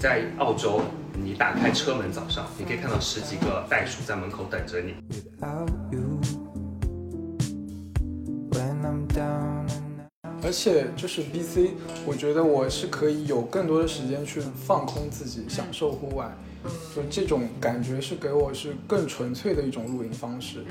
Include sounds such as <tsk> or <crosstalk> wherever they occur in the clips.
在澳洲，你打开车门早上，你可以看到十几个袋鼠在门口等着你。without you. When I'm down and 而且就是 BC，我觉得我是可以有更多的时间去放空自己，享受户外，就这种感觉是给我是更纯粹的一种露营方式。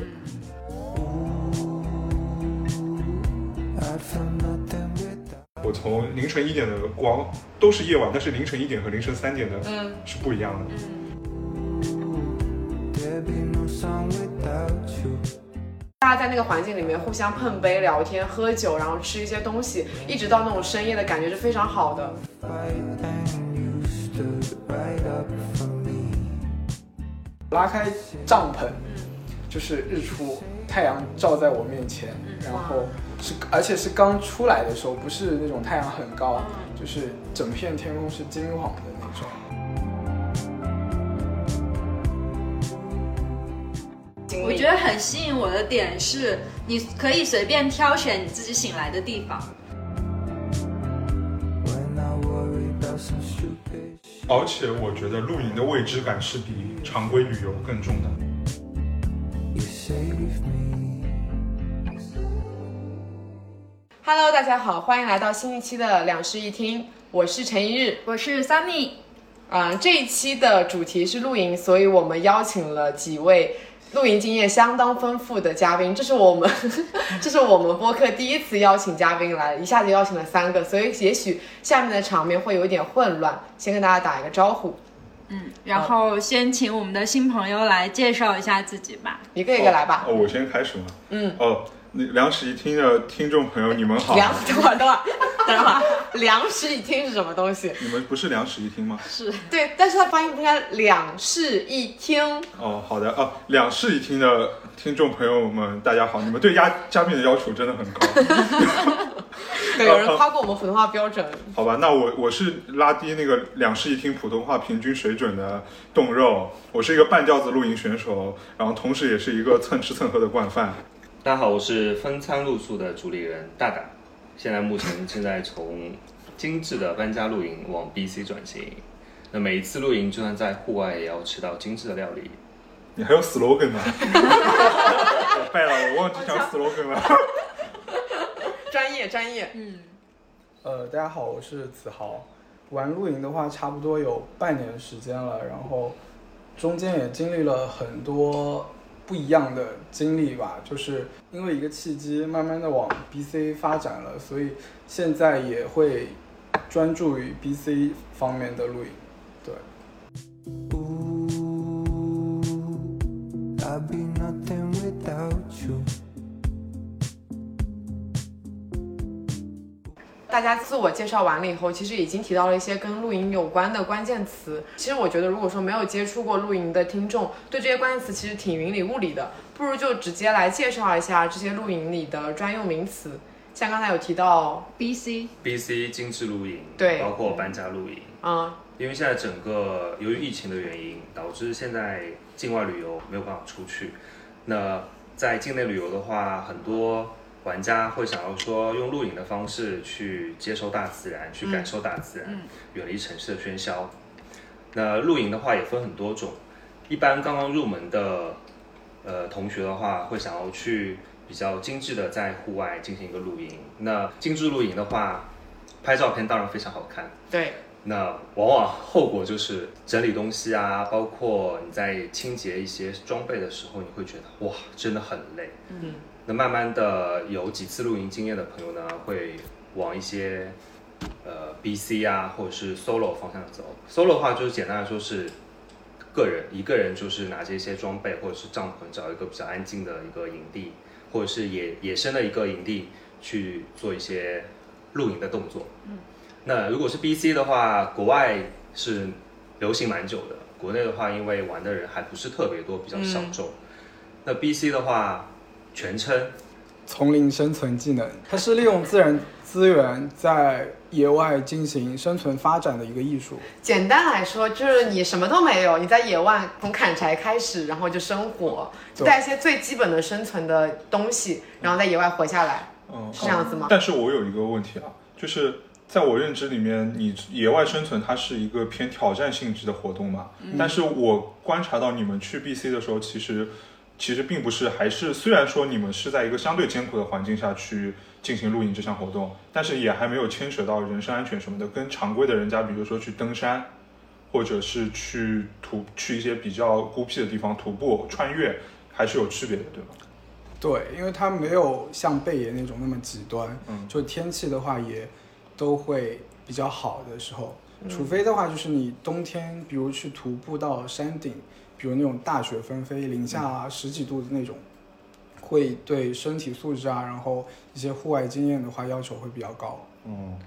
从凌晨一点的光都是夜晚，但是凌晨一点和凌晨三点的嗯是不一样的。大家在那个环境里面互相碰杯、聊天、喝酒，然后吃一些东西，一直到那种深夜的感觉是非常好的。拉开帐篷，就是日出，太阳照在我面前，然后是而且是刚出来的时候，不是那种太阳很高，就是整片天空是金黄的那种。我觉得很吸引我的点是，你可以随便挑选你自己醒来的地方。而且我觉得露营的未知感是比常规旅游更重的。Save me. Hello，大家好，欢迎来到新一期的两室一厅，我是陈一日。我是 Sunny，啊、这一期的主题是露营，所以我们邀请了几位露营经验相当丰富的嘉宾。这是我们，<laughs> 这是我们播客第一次邀请嘉宾来，一下子邀请了三个，所以也许下面的场面会有一点混乱。先跟大家打一个招呼，嗯，然后先请我们的新朋友来介绍一下自己吧。一个一个来吧。哦，我先开始吗？嗯。哦，那两室一厅的听众朋友，你们好。梁，<laughs> 等会儿，等会儿，等会儿，梁室一厅是什么东西？你们不是两室一厅吗？是，对，但是他发音不应该两室一厅。哦，好的。哦，两室一厅的听众朋友们，大家好。你们对嘉嘉宾的要求真的很高。<laughs> 对，有人夸过我们普通话标准。好吧，那我我是拉低那个两室一厅普通话平均水准的冻肉，我是一个半吊子露营选手，然后同时也是一个蹭吃蹭喝的惯犯。大家好，我是分餐露宿的主理人大大，现在目前正在从精致的搬家露营往 BC 转型。那每一次露营，就算在户外，也要吃到精致的料理。你还有 slogan 呢？我 <laughs> 败了，我忘记讲 slogan 了。<laughs> 专业，专业。嗯，呃，大家好，我是子豪。玩露营的话，差不多有半年时间了，然后中间也经历了很多不一样的经历吧。就是因为一个契机，慢慢的往 BC 发展了，所以现在也会专注于 BC 方面的露营。Be nothing without you. 大家自我介绍完了以后，其实已经提到了一些跟露营有关的关键词。其实我觉得，如果说没有接触过露营的听众，对这些关键词其实挺云里雾里的，不如就直接来介绍一下这些露营里的专用名词。像刚才有提到，BC，BC 精致露营，对包括搬家露营。嗯，因为现在整个由于疫情的原因，导致现在境外旅游没有办法出去。那在境内旅游的话，很多玩家会想要说用露营的方式去接受大自然，去感受大自然，嗯远离城市的喧嚣。那露营的话也分很多种，一般刚刚入门的呃同学的话，会想要去比较精致的在户外进行一个露营。那精致露营的话，拍照片当然非常好看。对，那往往后果就是整理东西啊，包括你在清洁一些装备的时候，你会觉得哇，真的很累。嗯，那慢慢的有几次露营经验的朋友呢，会往一些呃 BC 啊，或者是 solo 方向走。solo 的话，就是简单来说是个人一个人，就是拿着一些装备或者是帐篷，找一个比较安静的一个营地，或者是野野生的一个营地去做一些露营的动作。那如果是 BC 的话，国外是流行蛮久的，国内的话，因为玩的人还不是特别多，比较小众。那 BC 的话，全称丛林生存技能，它是利用自然资源在野外进行生存发展的一个艺术。简单来说，就是你什么都没有，你在野外从砍柴开始，然后就生火，就带一些最基本的生存的东西，然后在野外活下来，嗯，是这样子吗？但是我有一个问题啊，就是在我认知里面，你野外生存它是一个偏挑战性质的活动嘛。但是我观察到你们去 BC 的时候，其实其实并不是，还是虽然说你们是在一个相对艰苦的环境下去进行露营这项活动，但是也还没有牵扯到人身安全什么的，跟常规的人家，比如说去登山，或者是去徒去一些比较孤僻的地方徒步穿越，还是有区别的，对吧？对，因为它没有像贝爷那种那么极端，嗯就天气的话也都会比较好的时候，嗯除非的话就是你冬天，比如去徒步到山顶，比如那种大雪纷飞、零下十几度的那种，会对身体素质啊，然后一些户外经验的话要求会比较高。嗯，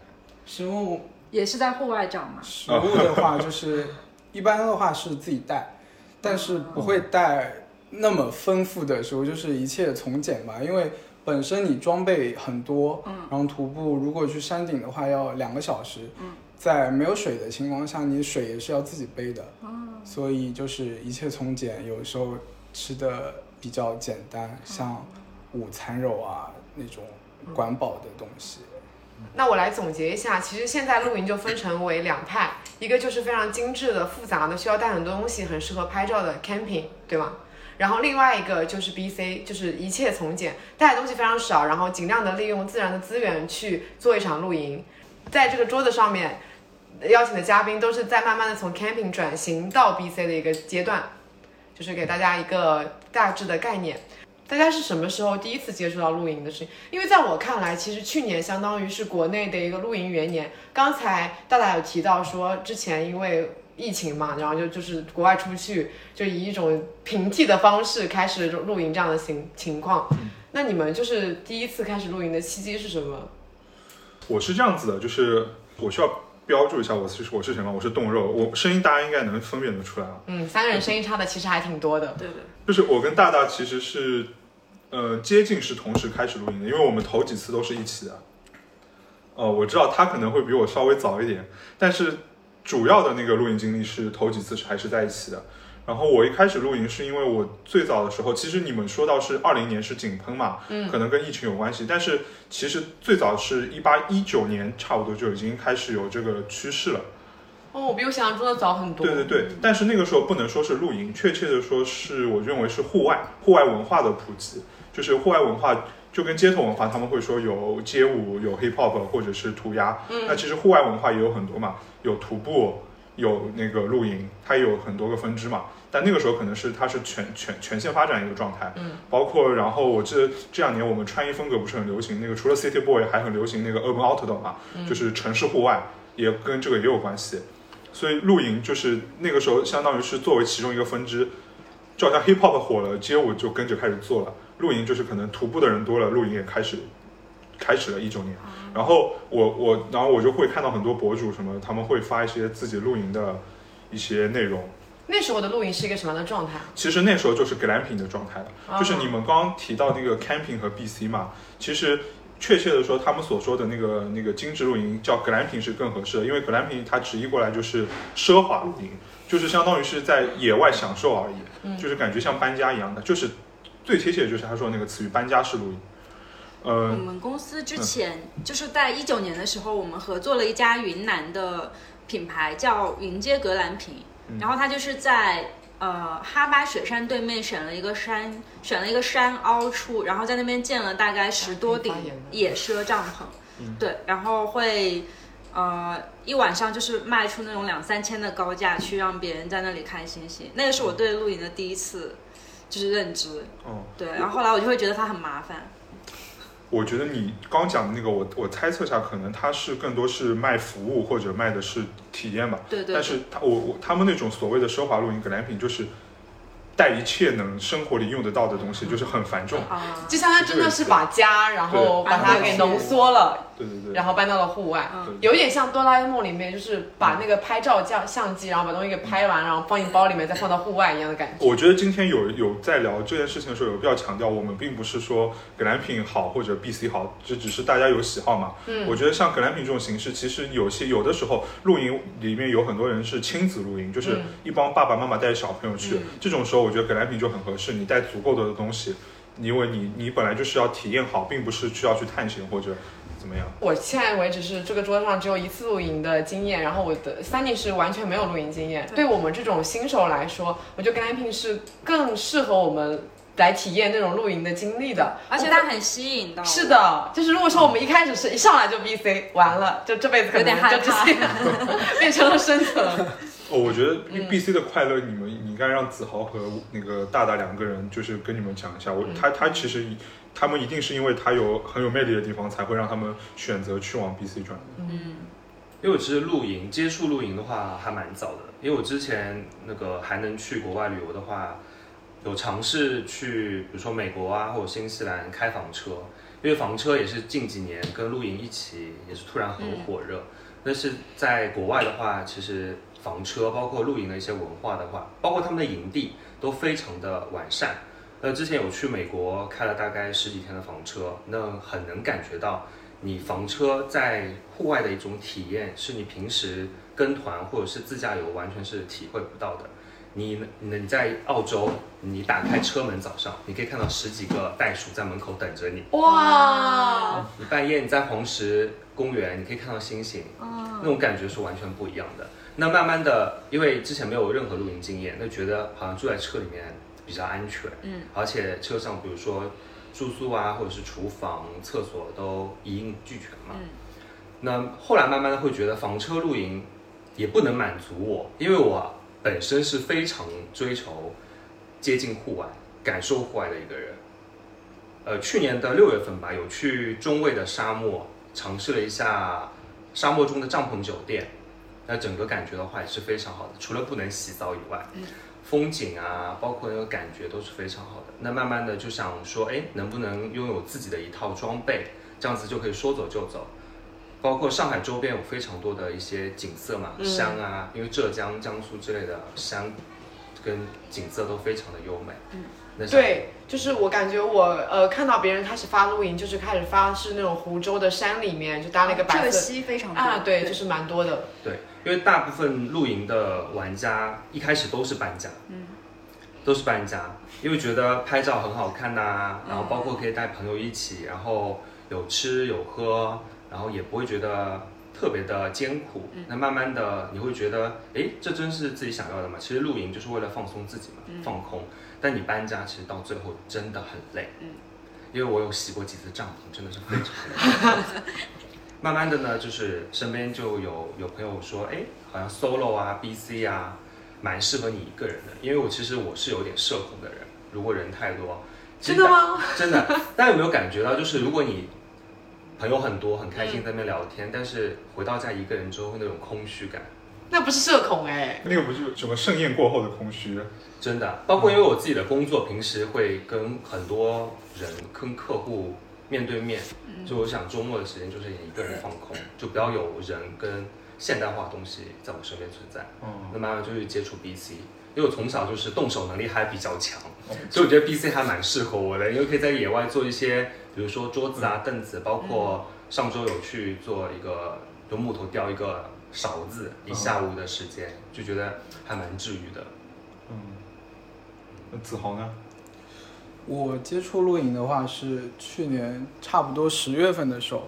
食物也是在户外找嘛。食物的话，就是一般的话是自己带，但是不会带那么丰富的食物，就是一切从简吧。因为本身你装备很多，嗯然后徒步如果去山顶的话要两个小时，嗯在没有水的情况下，你水也是要自己背的，哦所以就是一切从简。有时候吃的比较简单，像午餐肉啊那种管饱的东西。那我来总结一下，其实现在露营就分成为两派，一个就是非常精致的、复杂的，需要带很多东西，很适合拍照的 camping，对吗？然后另外一个就是 BC，就是一切从简，带的东西非常少，然后尽量的利用自然的资源去做一场露营。在这个桌子上面邀请的嘉宾都是在慢慢的从 camping 转型到 BC 的一个阶段，就是给大家一个大致的概念。大家是什么时候第一次接触到露营的事情？因为在我看来，其实去年相当于是国内的一个露营元年。刚才大大有提到说，之前因为疫情嘛，然后就就是国外出去，就以一种平替的方式开始露营这样的情情况。那你们就是第一次开始露营的契机是什么？我是这样子的，就是我需要标注一下我是我是什么，我是冻肉，我声音大家应该能分辨得出来啊。嗯，三个人声音差的其实还挺多的。对对，就是我跟大大其实是，呃，接近是同时开始录音的，因为我们头几次都是一起的。呃，我知道他可能会比我稍微早一点，但是主要的那个露营经历是头几次是还是在一起的。然后我一开始露营是因为我最早的时候，其实你们说到是二零年是井喷嘛，嗯可能跟疫情有关系，但是其实最早是一八一九年差不多就已经开始有这个趋势了。哦，我比我想象中的早很多。对对对，但是那个时候不能说是露营，确切的说是我认为是户外户外文化的普及，就是户外文化就跟街头文化，他们会说有街舞、有 hip hop 或者是涂鸦，嗯那其实户外文化也有很多嘛，有徒步，有那个露营，它也有很多个分支嘛。但那个时候可能是它是全全全线发展一个状态，嗯，包括然后我记得这两年我们穿衣风格不是很流行，那个除了 City Boy 还很流行那个 Urban Outdoor 嘛，就是城市户外，也跟这个也有关系。所以露营就是那个时候相当于是作为其中一个分支，就好像 hip hop 火了，街舞就跟着开始做了。露营就是可能徒步的人多了，露营也开始开始了一九年。然后我我然后我就会看到很多博主什么，他们会发一些自己露营的一些内容。那时候的露营是一个什么样的状态？其实那时候就是 glamping 的状态了，啊就是你们刚刚提到那个 camping 和 BC 嘛，其实确切的说，他们所说的那个那个精致露营叫 glamping 是更合适的，因为 glamping 它直译过来就是奢华露营，就是相当于是在野外享受而已，就是感觉像搬家一样的，就是最贴切的就是他说那个词语搬家式露营。我呃，们公司之前就是在一九年的时候，我们合作了一家云南的品牌叫云街格兰品，然后它就是在呃哈巴雪山对面选了一个山，选了一个山凹处，然后在那边建了大概十多顶野奢帐篷，对，然后会。呃，一晚上就是卖出那种两三千的高价，去让别人在那里看星星。那个是我对露营的第一次，就是认知。嗯，对，然后后来我就会觉得它很麻烦。我觉得你刚讲的那个，我我猜测下，可能它是更多是卖服务或者卖的是体验吧。对对但是他我我他们那种所谓的奢华露营 glamping 就是带一切能生活里用得到的东西，就是很繁重。啊，就相当于真的是把家，然后把它给浓缩了，对对对。然后搬到了户外。嗯有点像哆啦 A 梦里面，就是把那个拍照相相机，然后把东西给拍完，然后放进包里面，再放到户外一样的感觉。我觉得今天有有在聊这件事情的时候，有必要强调，我们并不是说格兰品好或者 BC 好，这只是大家有喜好嘛。嗯我觉得像格兰品这种形式，其实有些有的时候露营里面有很多人是亲子露营，就是嗯一帮爸爸妈妈带着小朋友去，嗯这种时候我觉得格兰品就很合适，你带足够多的东西，因为你你本来就是要体验好，并不是需要去探险或者怎么样？我现在为止是这个桌上只有一次露营的经验，然后我的 Sunny 是完全没有露营经验。对我们这种新手来说，我觉得 glamping 是更适合我们来体验那种露营的经历的，而且它很吸引到。是的，就是如果说我们一开始是一上来就 BC，完了，就这辈子可能就直害怕接 <laughs> 变成了生存。哦，我觉得嗯 B C 的快乐，你们你应该让子豪和那个大大两个人，就是跟你们讲一下。嗯我他他其实他们一定是因为他有很有魅力的地方，才会让他们选择去往 B C 转。嗯，因为我其实露营接触露营的话还蛮早的，因为我之前那个还能去国外旅游的话，有尝试去比如说美国啊或者新西兰开房车，因为房车也是近几年跟露营一起也是突然很火热。但是在国外的话，其实房车包括露营的一些文化的话，包括他们的营地都非常的完善。那之前有去美国开了大概十几天的房车，那很能感觉到你房车在户外的一种体验，是你平时跟团或者是自驾游完全是体会不到的。你你在澳洲，你打开车门早上，你可以看到十几个袋鼠在门口等着你。哇，你半夜你在黄石公园，你可以看到星星，那种感觉是完全不一样的。那慢慢的，因为之前没有任何露营经验，那觉得好像住在车里面比较安全，嗯，而且车上比如说住宿啊，或者是厨房、厕所都一应俱全嘛。嗯那后来慢慢的会觉得房车露营也不能满足我，因为我本身是非常追求接近户外、感受户外的一个人。呃，去年的六月份吧，有去中卫的沙漠尝试了一下沙漠中的帐篷酒店，那整个感觉的话也是非常好的，除了不能洗澡以外，风景啊，包括那个感觉都是非常好的。那慢慢的就想说，哎，能不能拥有自己的一套装备，这样子就可以说走就走。包括上海周边有非常多的一些景色嘛，嗯山啊，因为浙江、江苏之类的山跟景色都非常的优美。嗯，那对，就是我感觉我呃看到别人开始发露营，就是开始发是那种湖州的山里面就搭了一个白浙色西非常多啊，对，就是蛮多的。对，因为大部分露营的玩家一开始都是搬家，嗯，都是搬家，因为觉得拍照很好看呐、然后包嗯括可以带朋友一起，然后有吃有喝，然后也不会觉得特别的艰苦。嗯那慢慢的你会觉得，哎，这真是自己想要的吗？其实露营就是为了放松自己嘛，嗯放空。但你搬家其实到最后真的很累，嗯，因为我有洗过几次帐篷，真的是非常累。<laughs> 慢慢的呢，就是身边就有有朋友说，哎，好像 solo 啊、BC 啊，蛮适合你一个人的。因为我其实我是有点社恐的人，如果人太多，真的吗？真的，大家有没有感觉到，就是如果你朋友很多，很开心在那边聊天，但是回到家一个人之后，会那种空虚感，那不是社恐哎、那个不是什么盛宴过后的空虚，真的。包括因为我自己的工作，平时会跟很多人、跟客户面对面，就我想周末的时间就是一个人放空，就不要有人跟现代化的东西在我身边存在。嗯，那慢慢就去接触 BC，因为我从小就是动手能力还比较强，哦所以我觉得 BC 还蛮适合我的，因为可以在野外做一些，比如说桌子啊、凳子，包括上周有去做一个用木头雕一个勺子，一下午的时间，就觉得还蛮治愈的。嗯，那子豪呢？我接触露营的话是去年差不多十月份的时候，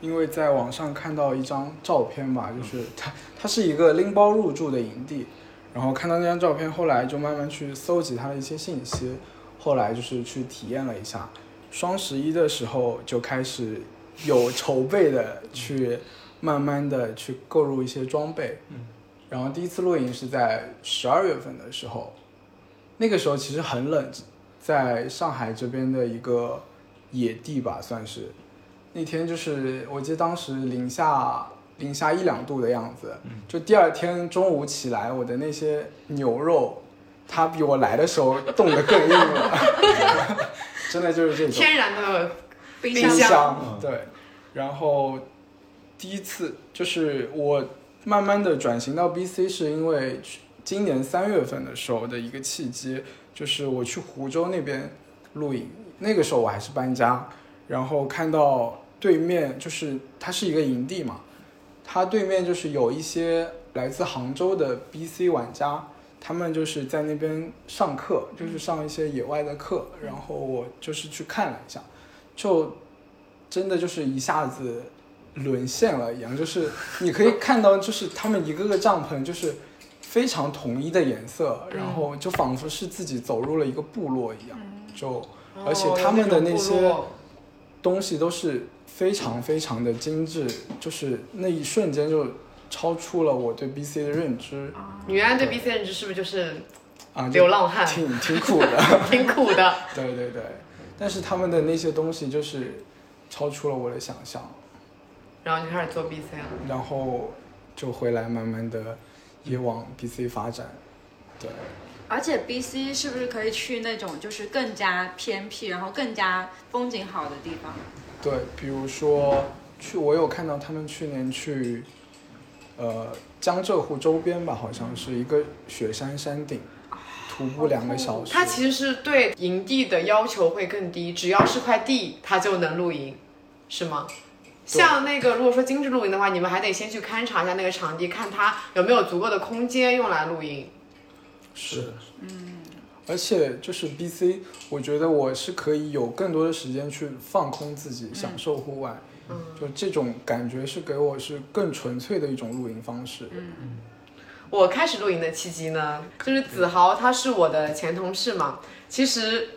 因为在网上看到一张照片吧，就是它它是一个拎包入住的营地，然后看到那张照片，后来就慢慢去搜集他的一些信息，后来就是去体验了一下。双十一的时候就开始有筹备的去慢慢的去购入一些装备，嗯，然后第一次露营是在十二月份的时候，那个时候其实很冷，在上海这边的一个野地吧，算是。那天就是我记得当时零下零下一两度的样子，嗯就第二天中午起来，我的那些牛肉，它比我来的时候冻得更硬了，<laughs> 真的就是这种。天然的冰冰箱，对。然后第一次就是我慢慢的转型到 BC，是因为去今年三月份的时候的一个契机，就是我去湖州那边露营，那个时候我还是搬家，然后看到对面就是它是一个营地嘛，它对面就是有一些来自杭州的 BC 玩家。他们就是在那边上课，就是上一些野外的课，然后我就是去看了一下，就真的就是一下子沦陷了一样，就是你可以看到，就是他们一个个帐篷就是非常统一的颜色，嗯然后就仿佛是自己走入了一个部落一样，就哦而且他们的那些东西都是非常非常的精致，就是那一瞬间就超出了我对 BC 的认知你原来对 BC 认知是不是就是啊，流浪汉，挺挺苦的。<laughs> 挺苦的？对对对，但是他们的那些东西就是超出了我的想象，然后就开始做 BC 了。然后就回来慢慢的也往 BC 发展。对，而且 BC 是不是可以去那种就是更加偏僻，然后更加风景好的地方？对，比如说去，我有看到他们去年去，呃，江浙沪周边吧，好像是一个雪山山顶，徒步两个小时。它其实是对营地的要求会更低，只要是块地，它就能露营，是吗？像那个，如果说精致露营的话，你们还得先去勘察一下那个场地，看它有没有足够的空间用来露营。是，嗯，而且就是 BC，我觉得我是可以有更多的时间去放空自己，享受户外。嗯，就这种感觉是给我是更纯粹的一种露营方式。嗯。我开始露营的契机呢，就是子豪他是我的前同事嘛，其实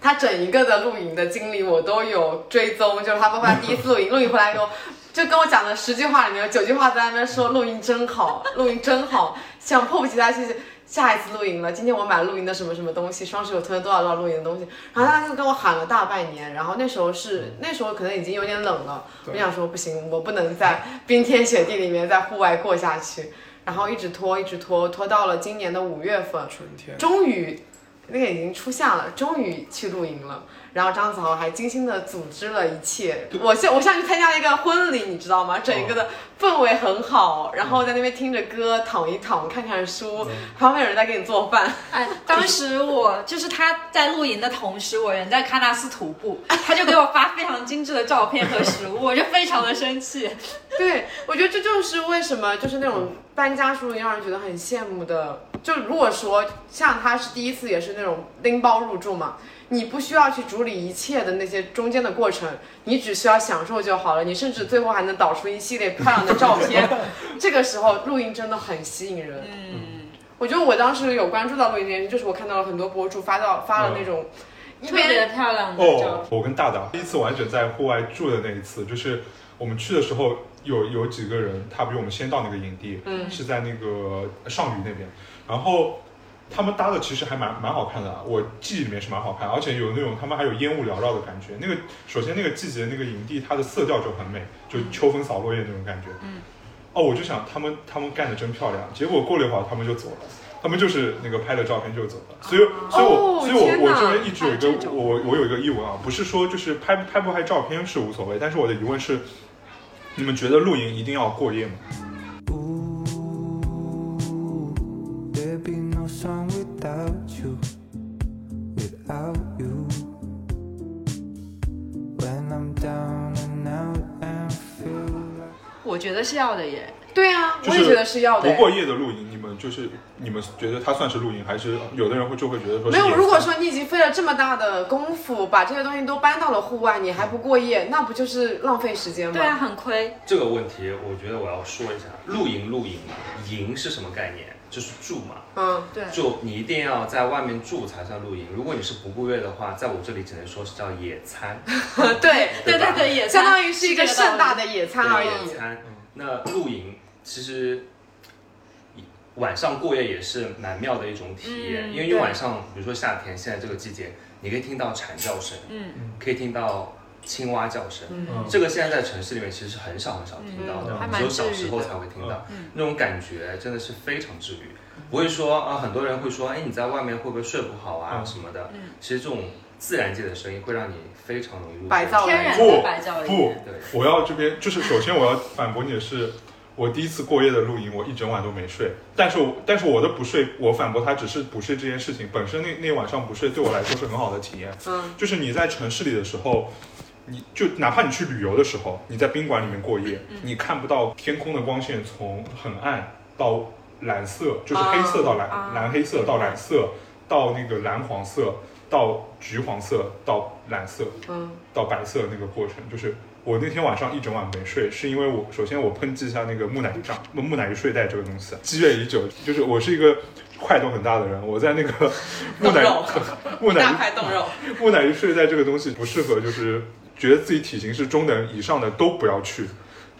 他整一个的露营的经历我都有追踪，就是他包括他第一次露营，露营回来以后就跟我讲的十句话里面有九句话在那边说露营真好，露营真好，想迫不及待去下一次露营了。今天我买了露营的什么什么东西，双十有推了多少多少露营的东西，然后他就跟我喊了大半年，然后那时候是那时候可能已经有点冷了，我想说不行，我不能在冰天雪地里面在户外过下去。然后一直拖，一直拖，拖到了今年的五月份，春天，终于那个已经初夏了，终于去露营了。然后张子豪还精心的组织了一切，我像我像去参加了一个婚礼，你知道吗？整一个的氛围很好，然后在那边听着歌，躺一躺，看看书，旁边有人在给你做饭。哎，当时我就是他在露营的同时，我人在喀纳斯徒步，他就给我发非常精致的照片和食物，我就非常的生气。<laughs> 对，我觉得这就是为什么就是那种搬家属于让人觉得很羡慕的。就如果说像他是第一次也是那种拎包入住嘛，你不需要去处理一切的那些中间的过程，你只需要享受就好了。你甚至最后还能导出一系列漂亮的照片。<laughs> 这个时候露营真的很吸引人。嗯，我觉得我当时有关注到露营这件事，就是我看到了很多博主发到发了那种一特别边漂亮的照哦，我跟大大第一次完整在户外住的那一次，就是我们去的时候有有几个人，他比我们先到那个营地，嗯是在那个上虞那边，然后他们搭的其实还蛮蛮好看的啊，我记忆里面是蛮好看，而且有那种他们还有烟雾缭绕的感觉。那个首先那个季节那个营地它的色调就很美，就秋风扫落叶那种感觉。嗯。哦，我就想他们他们干的真漂亮，结果过了一会儿他们就走了。他们就是那个拍了照片就走了，所以，所以我，哦所以我，我这边一直有一个我我有一个疑问啊，不是说就是拍拍不拍照片是无所谓，但是我的疑问是，你们觉得露营一定要过夜吗？Ooh, song without you, without you. When I'm down and out and feel like 我觉得是要的耶。对啊，就是我也觉得是要的。不过夜的露营，你们就是你们觉得它算是露营，还是有的人会就会觉得说是没有，如果说你已经费了这么大的功夫，把这些东西都搬到了户外，你还不过夜，<laughs> 那不就是浪费时间吗？对啊，，很亏。这个问题，我觉得我要说一下，露营露营嘛，营是什么概念？就是住嘛，嗯，对，就你一定要在外面住才算露营。如果你是不顾月的话，在我这里只能说是叫野餐，<laughs> 对，对对对，野餐相当于是一个盛大的野餐而野已。餐。那露营其实晚上过夜也是蛮妙的一种体验，嗯因为你晚上，比如说夏天现在这个季节，你可以听到蝉叫声，嗯可以听到青蛙叫声。这个现在在城市里面其实是很少很少听到的，只有小时候才会听到。嗯那种感觉真的是非常治愈，不会说啊，很多人会说，哎，你在外面会不会睡不好啊、嗯什么的。嗯其实这种自然界的声音会让你非常容易入睡。白噪天然不不我要这边就是首先我要反驳你的是，我第一次过夜的露营，我一整晚都没睡。但是但是我的不睡，我反驳他只是不睡这件事情本身那那晚上不睡对我来说是很好的体验。嗯，就是你在城市里的时候，你就哪怕你去旅游的时候，你在宾馆里面过夜，你看不到天空的光线从很暗到蓝色，就是黑色到蓝、啊蓝黑色到蓝色，到那个蓝黄色，到橘黄色，到蓝色，嗯，到白色那个过程，就是我那天晚上一整晚没睡，是因为我首先我抨击一下那个木乃伊帐木木乃伊睡袋这个东西，积怨已久。就是我是一个块头很大的人，我在那个 <laughs> 木乃肉木乃 <laughs> 大伊块冻肉，<laughs> 木乃伊睡袋这个东西不适合，就是觉得自己体型是中等以上的都不要去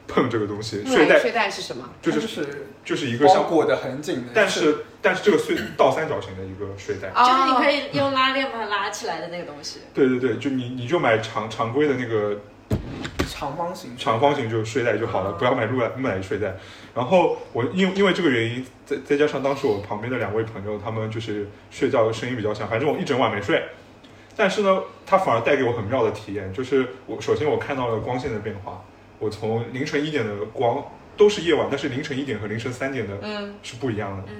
碰这个东西。睡袋睡袋是什么？就是就是就是一个像，包裹得很紧的，但是但是这个睡倒三角形的一个睡袋。就是你可以以用拉链把它拉起来的那个东西。对对对，就你你就买常常规的那个长方形，长方形就睡袋就好了，不要买木乃木乃伊睡袋。然后我因因为这个原因，再再加上当时我旁边的两位朋友，他们就是睡觉的声音比较响，反正我一整晚没睡。但是呢，它反而带给我很妙的体验，就是我首先我看到了光线的变化，我从凌晨一点的光都是夜晚，但是凌晨一点和凌晨三点的嗯，是不一样的。嗯，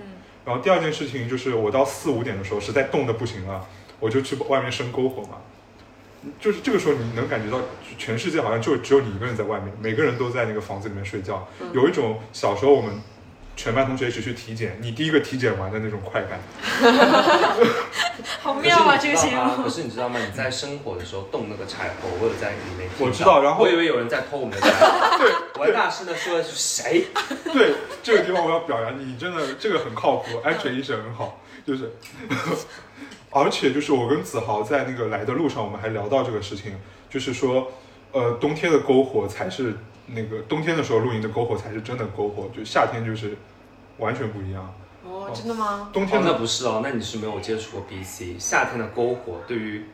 然后第二件事情就是我到四五点的时候实在冻得不行了，我就去外面生篝火嘛。就是这个时候你能感觉到全世界好像就只有你一个人在外面，每个人都在那个房子里面睡觉，嗯有一种小时候我们全班同学一起去体检，你第一个体检完的那种快感。<laughs> 好妙啊！这个形容。可是你知道吗？你在生火的时候动那个柴火，我有在里面我知道然后我以为有人在偷我们的柴火。对，我还大声的说的是谁？对这个地方我要表扬你，你真的这个很靠谱，安全意识很好，就是。<laughs> 而且就是我跟子豪在那个来的路上，我们还聊到这个事情，就是说，呃，冬天的篝火才是那个冬天的时候露营的篝火才是真的篝火，就夏天就是完全不一样。哦，真的吗？哦，冬天的那不是哦，那你是没有接触过 BC。夏天的篝火对于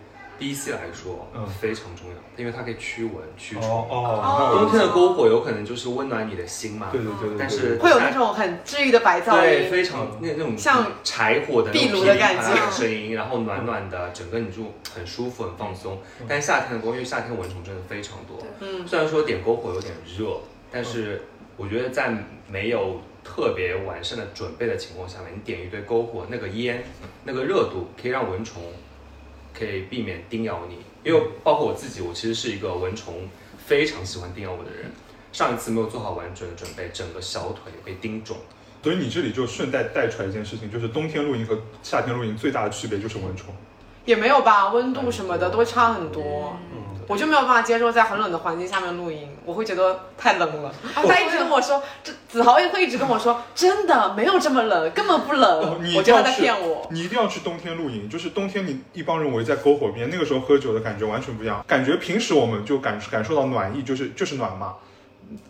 BC 来说，嗯。非常重要，因为它可以驱蚊驱虫。哦冬天的篝火有可能就是温暖你的心嘛，对对对但是会有那种很治愈的白噪音。对，非常那那种像柴火的那种壁炉的感觉。噼里啪啦的声音，然后暖暖的，整个你就很舒服、很放松。但是夏天的篝，因为夏天蚊虫真的非常多，嗯，虽然说点篝火有点热，但是我觉得在没有特别完善的准备的情况下面，你点一堆篝火，那个烟、那个热度可以让蚊虫可以避免叮咬你。因为包括我自己，我其实是一个蚊虫非常喜欢叮咬我的人。上一次没有做好完整的准备，整个小腿被叮肿。所以你这里就顺带带出来一件事情，就是冬天露营和夏天露营最大的区别就是蚊虫。也没有吧，温度什么的都会差很多。嗯，我就没有办法接受在很冷的环境下面露营，我会觉得太冷了。他一直跟我说，这子豪也会一直跟我说，真的没有这么冷，根本不哦冷。你我觉得他在要骗我。你一定要去冬天露营，就是冬天你一帮人围在篝火边，那个时候喝酒的感觉完全不一样。感觉平时我们就感感受到暖意，就是就是暖嘛。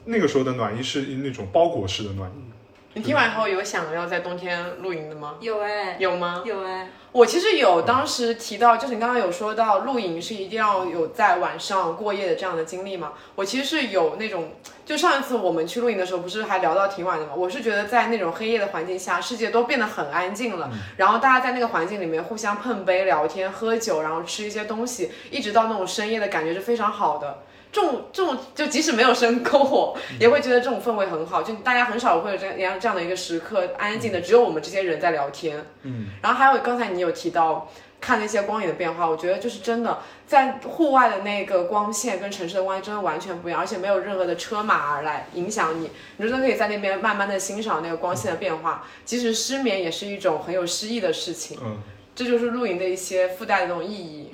那个时候的暖意是那种包裹式的暖意。你听完以后有想要在冬天露营的吗？有哎，有吗？有哎，我其实有，当时提到，就是你刚刚有说到露营是一定要有在晚上过夜的这样的经历嘛。我其实是有那种，就上一次我们去露营的时候，不是还聊到挺晚的嘛。我是觉得在那种黑夜的环境下，世界都变得很安静了，然后大家在那个环境里面互相碰杯、聊天、喝酒，然后吃一些东西，一直到那种深夜的感觉是非常好的。这种这种就即使没有深篝火，也会觉得这种氛围很好，就大家很少会有这样这样的一个时刻，安静的只有我们这些人在聊天。嗯，然后还有刚才你有提到看那些光影的变化，我觉得就是真的在户外的那个光线跟城市的光线真的完全不一样，而且没有任何的车马而来影响你，你真的可以在那边慢慢的欣赏那个光线的变化。即使失眠也是一种很有诗意的事情，嗯，这就是露营的一些附带的那种意义。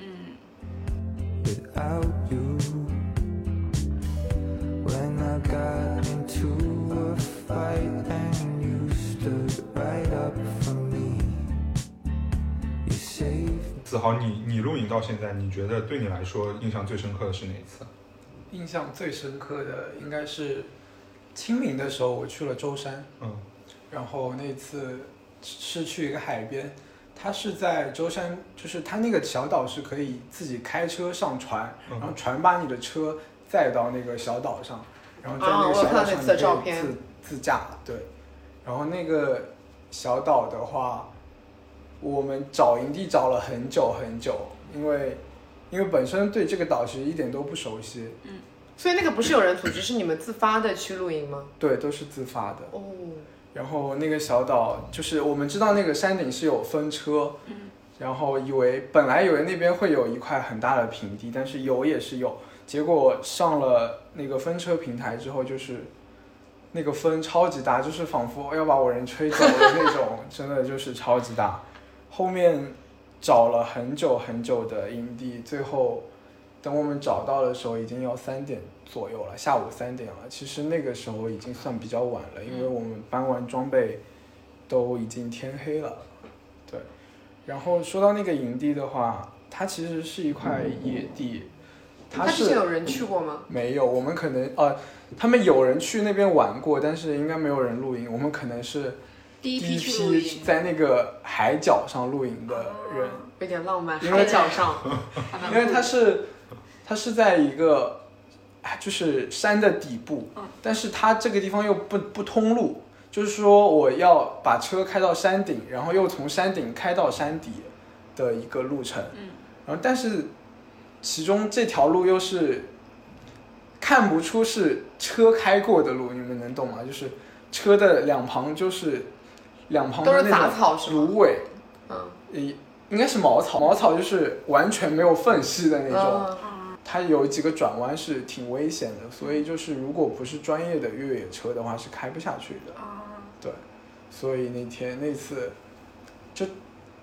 without got into a fight and you stood right up for me, you saved 子豪，你你录影到现在，你觉得对你来说印象最深刻的是哪一次？印象最深刻的应该是清明的时候，我去了舟山，嗯。然后那次是去一个海边，它是在舟山，就是它那个小岛是可以自己开车上船，然后嗯船把你的车载到那个小岛上，然后在那个小岛上你可以照片。自自驾，对，然后那个小岛的话，我们找营地找了很久很久，因为因为本身对这个岛其实一点都不熟悉，嗯所以那个不是有人组织，是你们自发的去露营吗？对，都是自发的。哦，然后那个小岛就是我们知道那个山顶是有风车，嗯然后以为本来以为那边会有一块很大的平地，但是有也是有，结果上了那个分车平台之后，就是那个风超级大，就是仿佛要把我人吹走的那种，<laughs> 真的就是超级大。后面找了很久很久的营地，最后等我们找到的时候，已经要三点左右了，下午三点了。其实那个时候已经算比较晚了，因为我们搬完装备都已经天黑了。对，然后说到那个营地的话，它其实是一块野地，它他之是前有人去过吗？没有，我们可能呃，他们有人去那边玩过，但是应该没有人露营。我们可能是第一批在那个海角上露营的人。有点浪漫，海角上，<laughs> 因为它是它是在一个哎就是山的底部嗯，但是它这个地方又不不通路，就是说我要把车开到山顶，然后又从山顶开到山底的一个路程。嗯，然后但是其中这条路又是看不出是车开过的路，你们能懂吗？就是车的两旁就是两旁都是杂草是吗？芦苇，嗯，呃，应该是茅草，茅草就是完全没有缝隙的那种。它有几个转弯是挺危险的，所以就是如果不是专业的越野车的话是开不下去的。对所以那天那次，就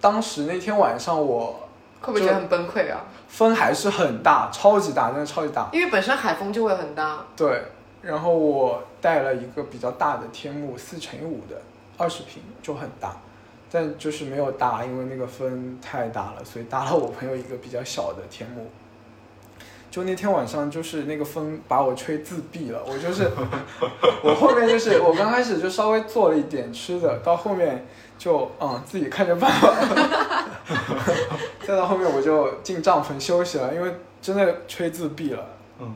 当时那天晚上我会不会觉得很崩溃啊？风还是很大，超级大，真的超级大。因为本身海风就会很大，对，然后我带了一个比较大的天幕，四乘以五的，二十平就很大，但就是没有搭，因为那个风太大了，所以搭了我朋友一个比较小的天幕。就那天晚上，就是那个风把我吹自闭了，我就是 <laughs> 我后面就是我刚开始就稍微做了一点吃的，到后面就嗯自己看着办吧，再到后面我就进帐篷休息了，因为真的吹自闭了。嗯，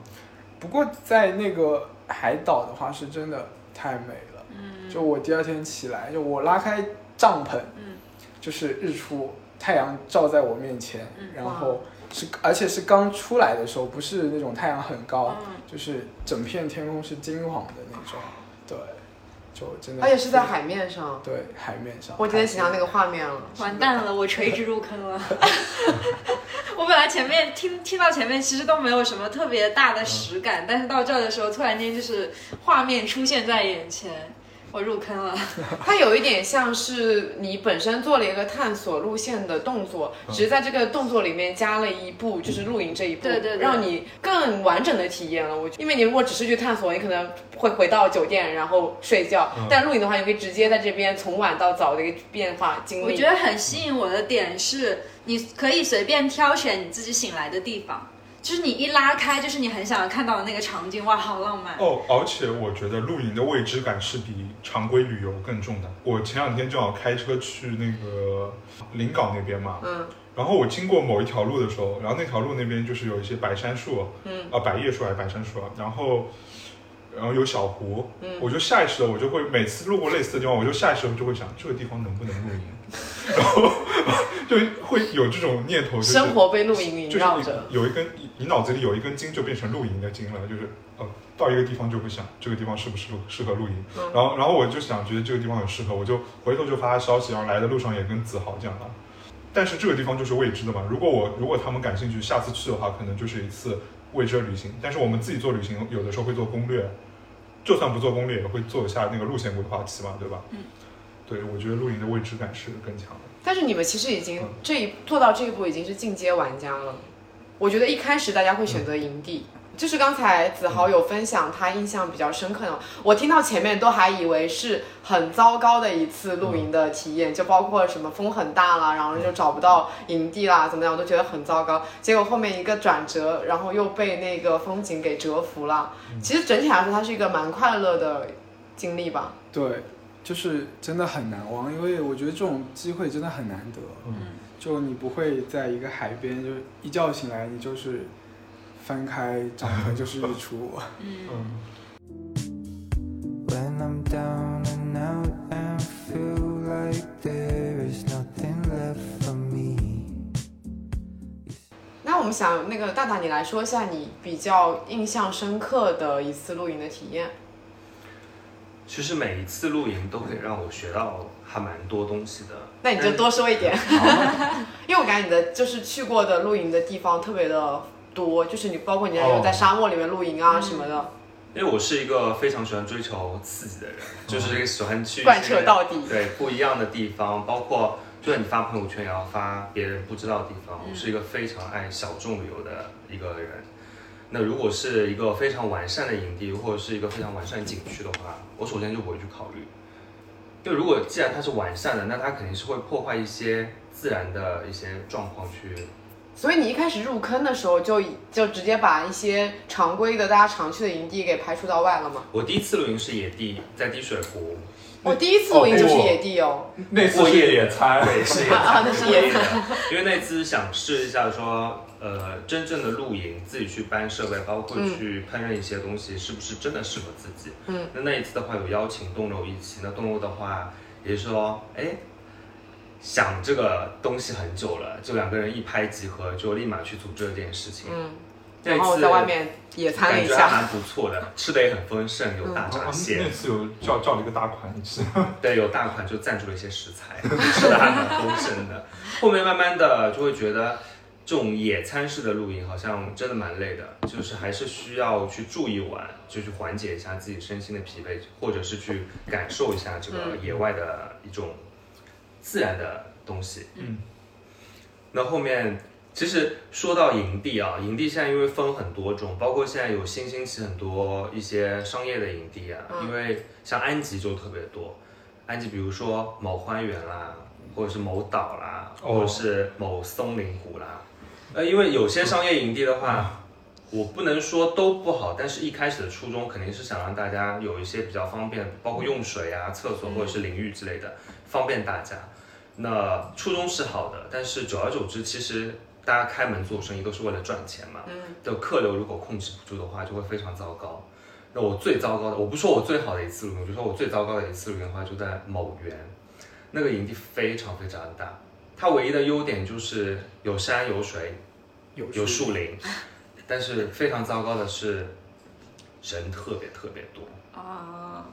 不过在那个海岛的话，是真的太美了。嗯，就我第二天起来，就我拉开帐篷，嗯就是日出，太阳照在我面前，嗯然后是而且是刚出来的时候，不是那种太阳很高，嗯就是整片天空是金黄的那种，对，就真的，而且是在海面上，对海面上。我今天想象那个画面了。完蛋了，我垂直入坑了。<laughs> 我本来前面听听到前面其实都没有什么特别大的实感，但是到这儿的时候，突然间就是画面出现在眼前，我入坑了。<laughs> 它有一点像是你本身做了一个探索路线的动作，只是在这个动作里面加了一步，就是露营这一步，对对对让你更完整的体验了。我因为你如果只是去探索，你可能会回到酒店然后睡觉，嗯但露营的话，你可以直接在这边从晚到早的一个变化经历。我觉得很吸引我的点是，你可以随便挑选你自己醒来的地方，就是你一拉开，就是你很想看到的那个场景，哇，好浪漫。哦，而且我觉得露营的未知感是比常规旅游更重的。我前两天正好开车去那个临港那边嘛，嗯然后我经过某一条路的时候，然后那条路那边就是有一些白杉树，嗯啊，百叶树还是白杉树啊，然后。然后有小湖，嗯我就下意识的我就会每次路过类似的地方，我就下意识的就会想这个地方能不能露营，<laughs> 然后 <laughs> 就会有这种念头，就是生活被露营萦就是你绕着。有一根，你你脑子里有一根筋就变成露营的筋了，就是呃，到一个地方就会想这个地方适不适合适合露营，嗯然后然后我就想觉得这个地方很适合，我就回头就发消息，然后来的路上也跟子豪讲了。但是这个地方就是未知的嘛，如果我如果他们感兴趣，下次去的话，可能就是一次未知的旅行。但是我们自己做旅行，有的时候会做攻略，就算不做攻略，也会做一下那个路线规划期嘛，对吧？嗯。对，我觉得露营的未知感是更强的。但是你们其实已经嗯这一做到这一步，已经是进阶玩家了。我觉得一开始大家会选择营地，就是刚才子豪有分享他印象比较深刻的，我听到前面都还以为是很糟糕的一次露营的体验，就包括什么风很大啦，然后就找不到营地啦，怎么样，我都觉得很糟糕。结果后面一个转折，然后又被那个风景给折服了。其实整体来说，它是一个蛮快乐的经历吧。对，就是真的很难忘，因为我觉得这种机会真的很难得。嗯就你不会在一个海边，就一觉醒来你就是翻开帐篷就是日出。嗯。那我们想那个大大，你来说一下你比较印象深刻的一次露营的体验。其实每一次露营都可以让我学到还蛮多东西的。那你就多说一点，<laughs> 因为我感觉你的就是去过的露营的地方特别的多，就是你包括你还有在沙漠里面露营啊什么的，因为我是一个非常喜欢追求刺激的人，就是喜欢去 <laughs> 贯彻到底。对不一样的地方，包括就算你发朋友圈，也要发别人不知道的地方。我是一个非常爱小众旅游的一个人。那如果是一个非常完善的营地，或者是一个非常完善的景区的话，我首先就不会去考虑。就如果既然它是完善的，那它肯定是会破坏一些自然的一些状况去。所以你一开始入坑的时候就就直接把一些常规的大家常去的营地给排除到外了吗？我第一次露营是野地，在滴水湖，我第一次露营就是野地哦，那次是野餐，对，是野啊 <laughs> 那是野餐餐。<laughs> 因为那次想试一下说，呃，真正的露营，自己去搬设备，包括去烹饪一些东西，是不是真的适合自己？嗯，那那一次的话，有邀请东楼一起。那东楼的话，也是说，哎，想这个东西很久了，就两个人一拍即合，就立马去组织了这件事情。嗯，那一然后次在外面野餐了感一下，觉还蛮不错的，吃的也很丰盛，有大啊闸蟹。那次有叫叫了一个大款 <laughs> 对，有大款就赞助了一些食材，<laughs> 吃的还蛮丰盛的。后面慢慢的就会觉得，这种野餐式的露营好像真的蛮累的，就是还是需要去住一晚，就去缓解一下自己身心的疲惫，或者是去感受一下这个野外的一种自然的东西。嗯，那后面其实说到营地啊，营地现在因为分很多种，包括现在有新兴起很多一些商业的营地啊，嗯。因为像安吉就特别多，安吉比如说某花园啦，或者是某岛啦，哦。或者是某松林湖啦，呃，因为有些商业营地的话。我不能说都不好，但是一开始的初衷肯定是想让大家有一些比较方便，包括用水啊、厕所或者是淋浴之类的，方便大家。那初衷是好的，但是久而久之，其实大家开门做生意都是为了赚钱嘛。嗯，的客流如果控制不住的话，就会非常糟糕。那我最糟糕的，我不说我最好的一次露营，我就说我最糟糕的一次露营的话，就在某园，那个营地非常非常大，它唯一的优点就是有山有水有有树林，但是非常糟糕的是人特别特别多。啊，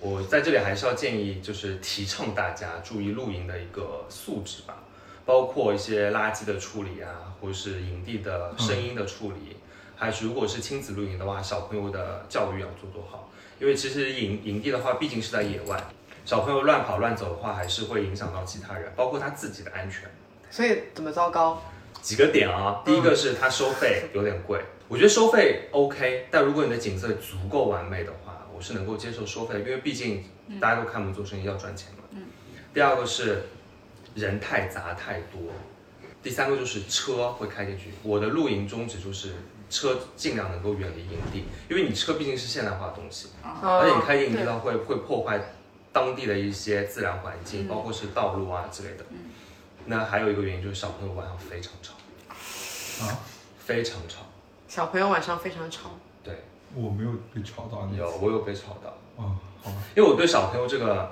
我在这里还是要建议，就是提倡大家注意露营的一个素质吧，包括一些垃圾的处理啊，或者是营地的声音的处理，还是如果是亲子露营的话，小朋友的教育要做做好，因为其实营营地的话，毕竟是在野外，小朋友乱跑乱走的话，还是会影响到其他人，包括他自己的安全。所以怎么糟糕？几个点啊，第一个是它收费有点贵，我觉得收费 OK，但如果你的景色足够完美的话，我是能够接受收费的，因为毕竟大家都看我们做生意要赚钱嘛。嗯。第二个是人太杂太多，第三个就是车会开进去。我的露营宗旨就是车尽量能够远离营地，因为你车毕竟是现代化的东西，而且你开进营地的话会会破坏当地的一些自然环境，包括是道路啊之类的。那还有一个原因就是小朋友晚上非常吵。啊，非常吵。小朋友晚上非常吵，对，我没有被吵到有我有被吵到，啊，好吧，因为我对小朋友这个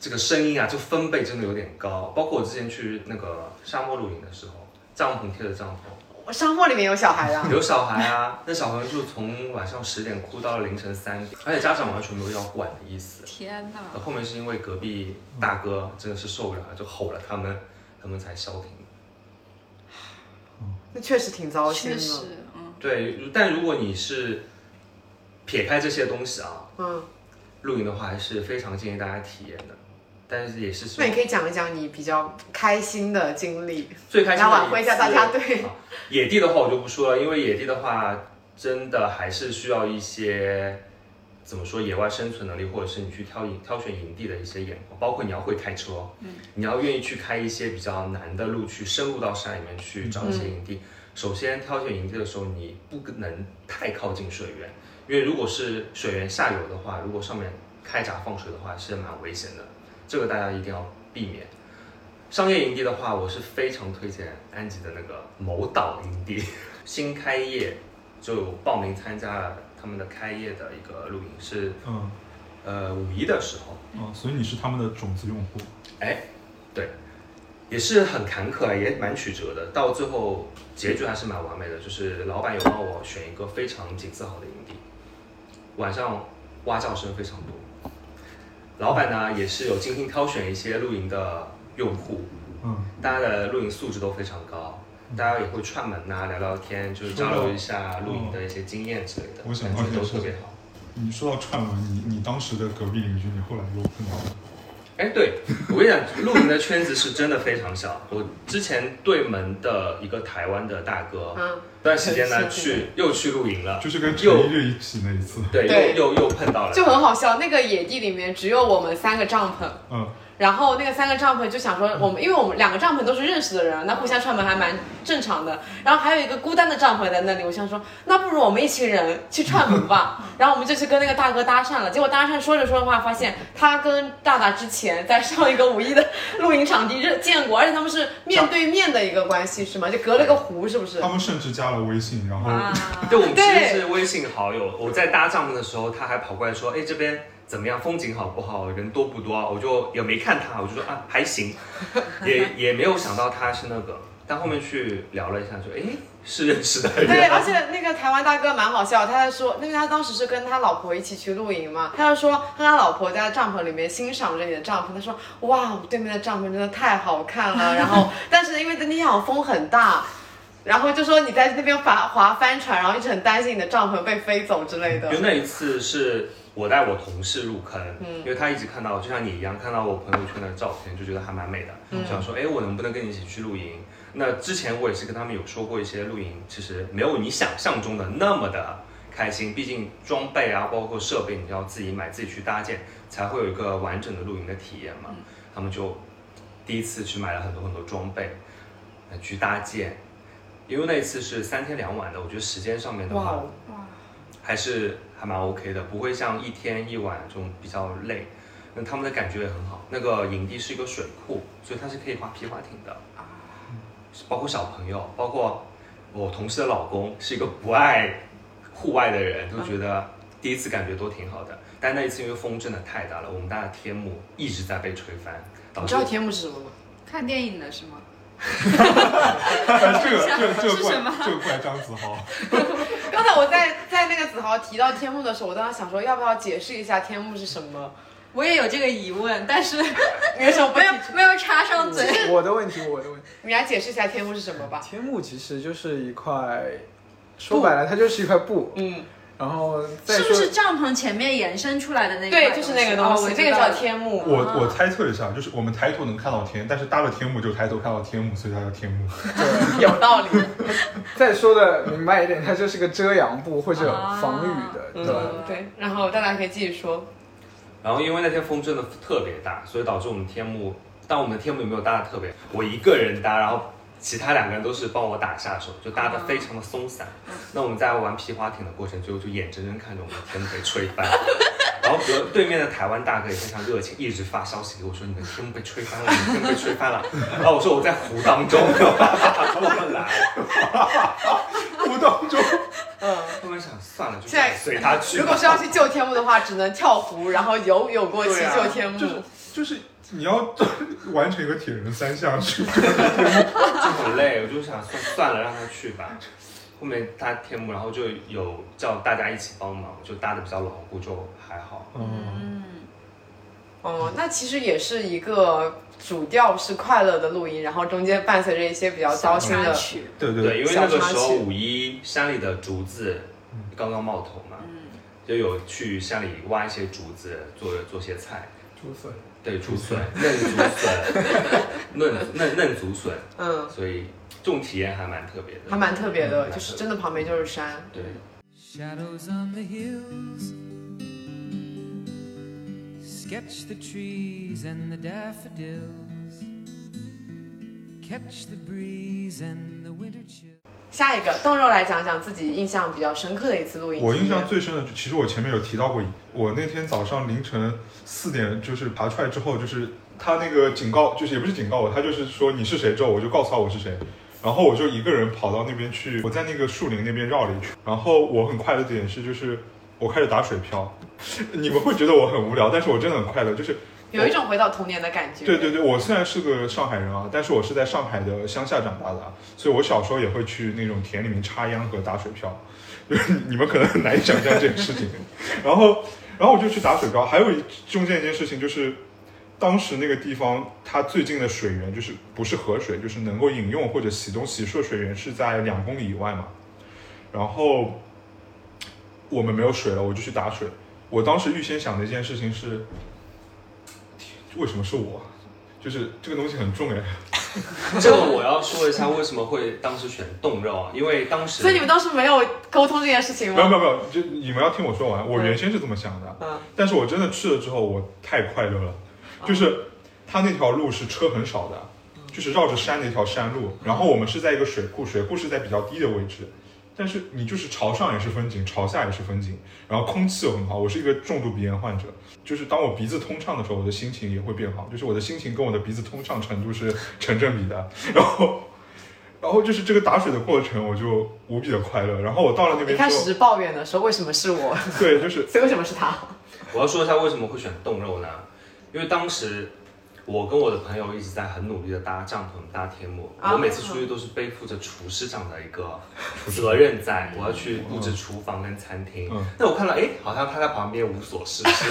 这个声音啊，就分贝真的有点高。包括我之前去那个沙漠露营的时候，帐篷贴着帐篷，我沙漠里面有小孩啊，有小孩啊，那小朋友就从晚上十点哭到了凌晨三点，而且家长完全没有要管的意思。天哪！那后面是因为隔壁大哥真的是受不了，就吼了他们，他们才消停。那确实挺糟心的。确实，嗯，对，但如果你是撇开这些东西啊，嗯，露营的话还是非常建议大家体验的，但是也是那你可以讲一讲你比较开心的经历，最开心的来挽回一下大家对。啊野地的话我就不说了，因为野地的话真的还是需要一些怎么说野外生存能力，或者是你去挑营挑选营地的一些眼光，包括你要会开车，嗯，你要愿意去开一些比较难的路，去深入到山里面去找一些营地。首先挑选营地的时候，你不能太靠近水源，因为如果是水源下游的话，如果上面开闸放水的话，是蛮危险的，这个大家一定要避免。商业营地的话，我是非常推荐安吉的那个某岛营地，<laughs> 新开业就报名参加了他们的开业的一个露营，是嗯，呃五一的时候，嗯，所以你是他们的种子用户，哎，对，也是很坎坷，也蛮曲折的，到最后结局还是蛮完美的，就是老板有帮我选一个非常景色好的营地，晚上蛙叫声非常多，老板呢也是有精心挑选一些露营的用户，嗯，大家的露营素质都非常高，大家也会串门呐、聊聊天，就是交流一下露营的一些经验之类的，我想到感觉都特别好。你说到串门，你你当时的隔壁邻居，你后来有碰到吗？哎，对我跟你讲，露营的圈子是真的非常小。我之前对门的一个台湾的大哥，嗯，段时间呢去又去露营了，就是跟陈又一日一起那一次，对对又又又碰到了，就很好笑。那个野地里面只有我们三个帐篷，嗯，然后那个三个帐篷就想说，我们因为我们两个帐篷都是认识的人，那互相串门还蛮正常的。然后还有一个孤单的帐篷在那里，我想说，那不如我们一群人去串门吧。<laughs> 然后我们就去跟那个大哥搭讪了，结果搭讪说着说着话，发现他跟大大之前在上一个五一的露营场地认见过，而且他们是面对面的一个关系，是吗？就隔了个湖，是不是他？们甚至加了微信，然后啊，<laughs> 对，我们其对实是微信好友。我在搭帐篷的时候，他还跑过来说：“哎，这边怎么样？风景好不好？人多不多啊？”我就也没看他，我就说啊还行，<laughs> 也也没有想到他是那个。但后面去聊了一下，就哎是认识的人。对，而且那个台湾大哥蛮好笑，他在说，因为他当时是跟他老婆一起去露营嘛，他就说跟他老婆在帐篷里面欣赏着你的帐篷，他说哇，对面的帐篷真的太好看了，<laughs> 然后但是因为那天好像风很大。然后就说你在那边划划帆船，然后一直很担心你的帐篷被飞走之类的有。那一次是我带我同事入坑，嗯因为他一直看到，就像你一样，看到我朋友圈的照片，就觉得还蛮美的，嗯想说，哎，我能不能跟你一起去露营？那之前我也是跟他们有说过一些露营，其实没有你想象中的那么的开心，毕竟装备啊，包括设备，你要自己买，自己去搭建，才会有一个完整的露营的体验嘛。他们就第一次去买了很多很多装备，呃去搭建。因为那一次是三天两晚的，我觉得时间上面的话，哇哦，还是还蛮 OK 的，不会像一天一晚这种比较累。那他们的感觉也很好。那个营地是一个水库，所以它是可以划皮划艇的啊，包括小朋友，包括我同事的老公是一个不爱户外的人，都觉得第一次感觉都挺好的。但那一次因为风真的太大了，我们家的天幕一直在被吹翻，你知道天幕是什么吗？看电影的是吗？哎 <laughs> 这个这个这个怪 <laughs> 是什么这个怪张子豪，刚才我在在那个子豪提到天幕的时候，我当时想说要不要解释一下天幕是什么？我也有这个疑问，但是 <laughs> 没有？没有插上嘴。我的问题，我的问题，你来解释一下天幕是什么吧。天幕其实就是一块，说白了，它就是一块布，嗯，然后再是不是帐篷前面延伸出来的那个？对，就是那个东哦西，那个叫天幕。我我猜测一下，就是我们抬头能看到天，但是搭了天幕就抬头看到天幕，所以它叫天幕。对，有道理。<laughs> 再说的明白一点，它就是个遮阳布或者啊防雨的，对吧？嗯，对。然后大家可以继续说。然后因为那天风真的特别大，所以导致我们天幕，但我们的天幕也没有搭的特别，我一个人搭，然后其他两个人都是帮我打下手，就搭的非常的松散。那我们在玩皮划艇的过程中，就眼睁睁看着我们的天幕被吹翻。<laughs> 然后隔对面的台湾大哥也非常热情，一直发消息给我说：“你的天幕被吹翻了，你的天幕被吹翻了。<laughs> ”然后我说：“我在湖当中，没有办法过来。湖当中，嗯，”后面想算了，就随他去。如果是要去救天幕的话，只能跳湖，然后游泳过去救天幕。就是就是你要完成一个铁人三项去，<laughs> 就很累，我就想算算了，让他去吧。后面搭天幕，然后就有叫大家一起帮忙，就搭的比较牢固，就还好。嗯，嗯，哦，那其实也是一个主调是快乐的录音，然后中间伴随着一些比较糟心的。插曲。对对，因为那个时候五一山里的竹子刚刚冒头嘛，就有去山里挖一些竹子做做些菜。竹笋，对，竹笋、嫩竹笋、嫩嫩嫩竹笋，嗯，所以这种体验还蛮特别的。还蛮特别的，嗯就是真的旁边就是山。对，Shadows on the hills sketch the trees and the daffodils, catch the breeze and the winter chill. 下一个，冻肉来讲讲自己印象比较深刻的一次录音。我印象，最深的，其实我前面有提到过，我那天早上凌晨四点就是爬出来之后，就是他那个警告，就是也不是警告我，他就是说你是谁之后，我就告诉他我是谁，然后我就一个人跑到那边去，我在那个树林那边绕了一圈，然后我很快乐的点是就是我开始打水漂，<laughs> 你们会觉得我很无聊，但是我真的很快乐，就是有一种回到童年的感觉。对对对，我虽然是个上海人啊，但是我是在上海的乡下长大的，所以我小时候也会去那种田里面插秧和打水漂，<laughs> 你们可能很难想象这件事情。<laughs> 然后，然后我就去打水漂。还有一中间一件事情就是，当时那个地方它最近的水源就是不是河水，就是能够饮用或者洗东洗漱的水源是在两公里以外嘛。然后我们没有水了，我就去打水。我当时预先想的一件事情是，为什么是我？就是这个东西很重哎。<laughs> 这个我要说一下为什么会当时选冻肉啊，因为当时所以你们当时没有沟通这件事情吗？没有没有没有，就你们要听我说完。我原先是这么想的，嗯，但是我真的去了之后，我太快乐了。就是它那条路是车很少的，就是绕着山的一条山路。然后我们是在一个水库，水库是在比较低的位置，但是你就是朝上也是风景，朝下也是风景，然后空气又很好。我是一个重度鼻炎患者，就是当我鼻子通畅的时候，我的心情也会变好，就是我的心情跟我的鼻子通畅程度是成正比的。然后。然后就是这个打水的过程，我就无比的快乐。然后我到了那边开始是抱怨的说为什么是我，对，就是 <laughs> 所以为什么是他？我要说一下为什么会选冻肉呢？因为当时我跟我的朋友一直在很努力的搭帐篷、搭天幕。啊我每次出去都是背负着厨师长的一个责任在，我要去布置厨房跟餐厅。嗯。那我看到，哎，好像他在旁边无所事事，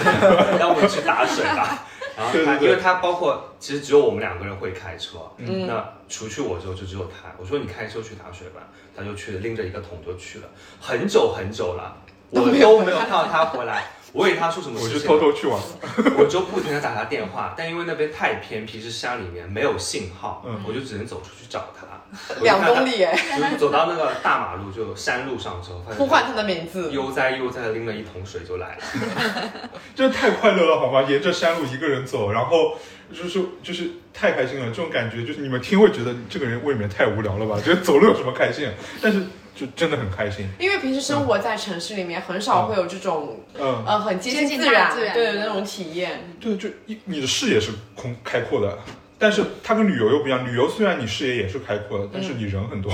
让我们去打水吧。然后他，对对对。因为他包括其实只有我们两个人会开车，嗯。那除去我之后就只有他。我说你开车去打水吧，他就去了，拎着一个桶就去了，很久很久了，我都没有看到他回来。我以为他说什么我就，偷偷去玩。<laughs> 我就不停的打他电话，但因为那边太偏僻，是山里面没有信号，嗯我就只能走出去找他。<laughs> 两公里哎，就走到那个大马路，就山路上之后，呼唤他的名字。悠哉悠哉的拎了一桶水就来了。<laughs> 真的太快乐了，好吗？沿着山路一个人走，然后就是就是太开心了，这种感觉就是你们听会觉得这个人未免太无聊了吧？觉得走路有什么开心？但是就真的很开心。因为平时生活在城市里面，很少会有这种嗯，呃很接近自然，对的那种体验。对，就一你的视野是空开阔的，但是它跟旅游又不一样。旅游虽然你视野也是开阔的，但是你人很多，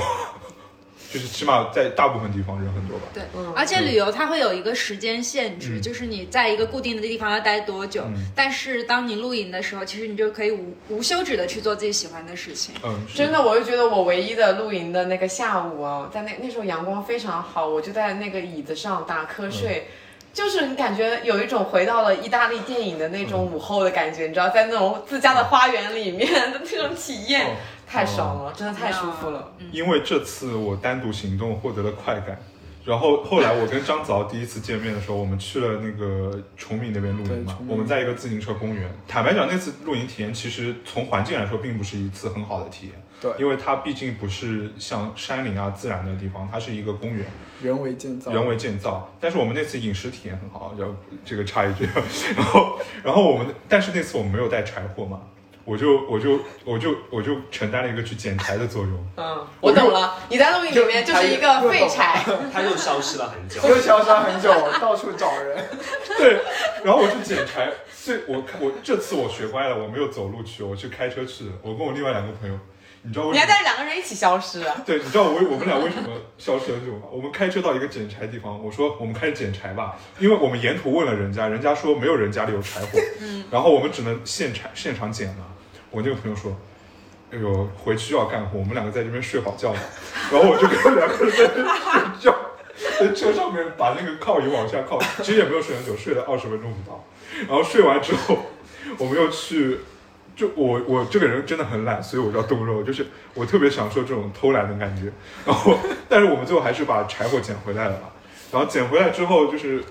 就是起码在大部分地方人很多吧。对嗯，而且旅游它会有一个时间限制，嗯就是你在一个固定的地方要待多久。嗯但是当你露营的时候，其实你就可以无无休止的去做自己喜欢的事情。嗯，是真的，我就觉得我唯一的露营的那个下午啊，在那那时候阳光非常好，我就在那个椅子上打瞌睡。就是你感觉有一种回到了意大利电影的那种午后的感觉，你知道，在那种自家的花园里面 <laughs> 的那种体验，哦太爽了，真的太舒服了。因为这次我单独行动获得了快感，然后后来我跟张子豪第一次见面的时候，我们去了那个崇明那边露营嘛我们在一个自行车公园。坦白讲，那次露营体验其实从环境来说，并不是一次很好的体验，对因为它毕竟不是像山林啊自然的地方，它是一个公园，人为建造，人为建造。但是我们那次饮食体验很好，要这个插一句，<laughs> 然后然后我们，但是那次我们没有带柴火嘛。我就我就我就我就承担了一个去捡柴的作用，嗯，我懂了，你在录音里面就是一个废柴，<laughs> 他又消失了很久。又消失很久，到处找人。<laughs> 对，然后我去捡柴，所以我我这次我学乖了，我没有走路去，我去开车去的。我跟我另外两个朋友，你知道为你还？带着两个人一起消失。对，你知道我为我们俩为什么消失很久吗？我们开车到一个捡柴地方，我说我们开始捡柴吧，因为我们沿途问了人家，人家说没有人家里有柴火，嗯然后我们只能现柴现场捡嘛。我那个朋友说。哎呦，回去要干活，我们两个在这边睡好觉吧。然后我就跟两个人在这边睡觉，在车上面把那个靠椅往下靠，其实也没有睡很久，睡了二十分钟不到。然后睡完之后，我们又去，就我我这个人真的很懒，所以我叫冻肉，就是我特别享受这种偷懒的感觉。然后，但是我们最后还是把柴火捡回来了嘛。然后捡回来之后，就是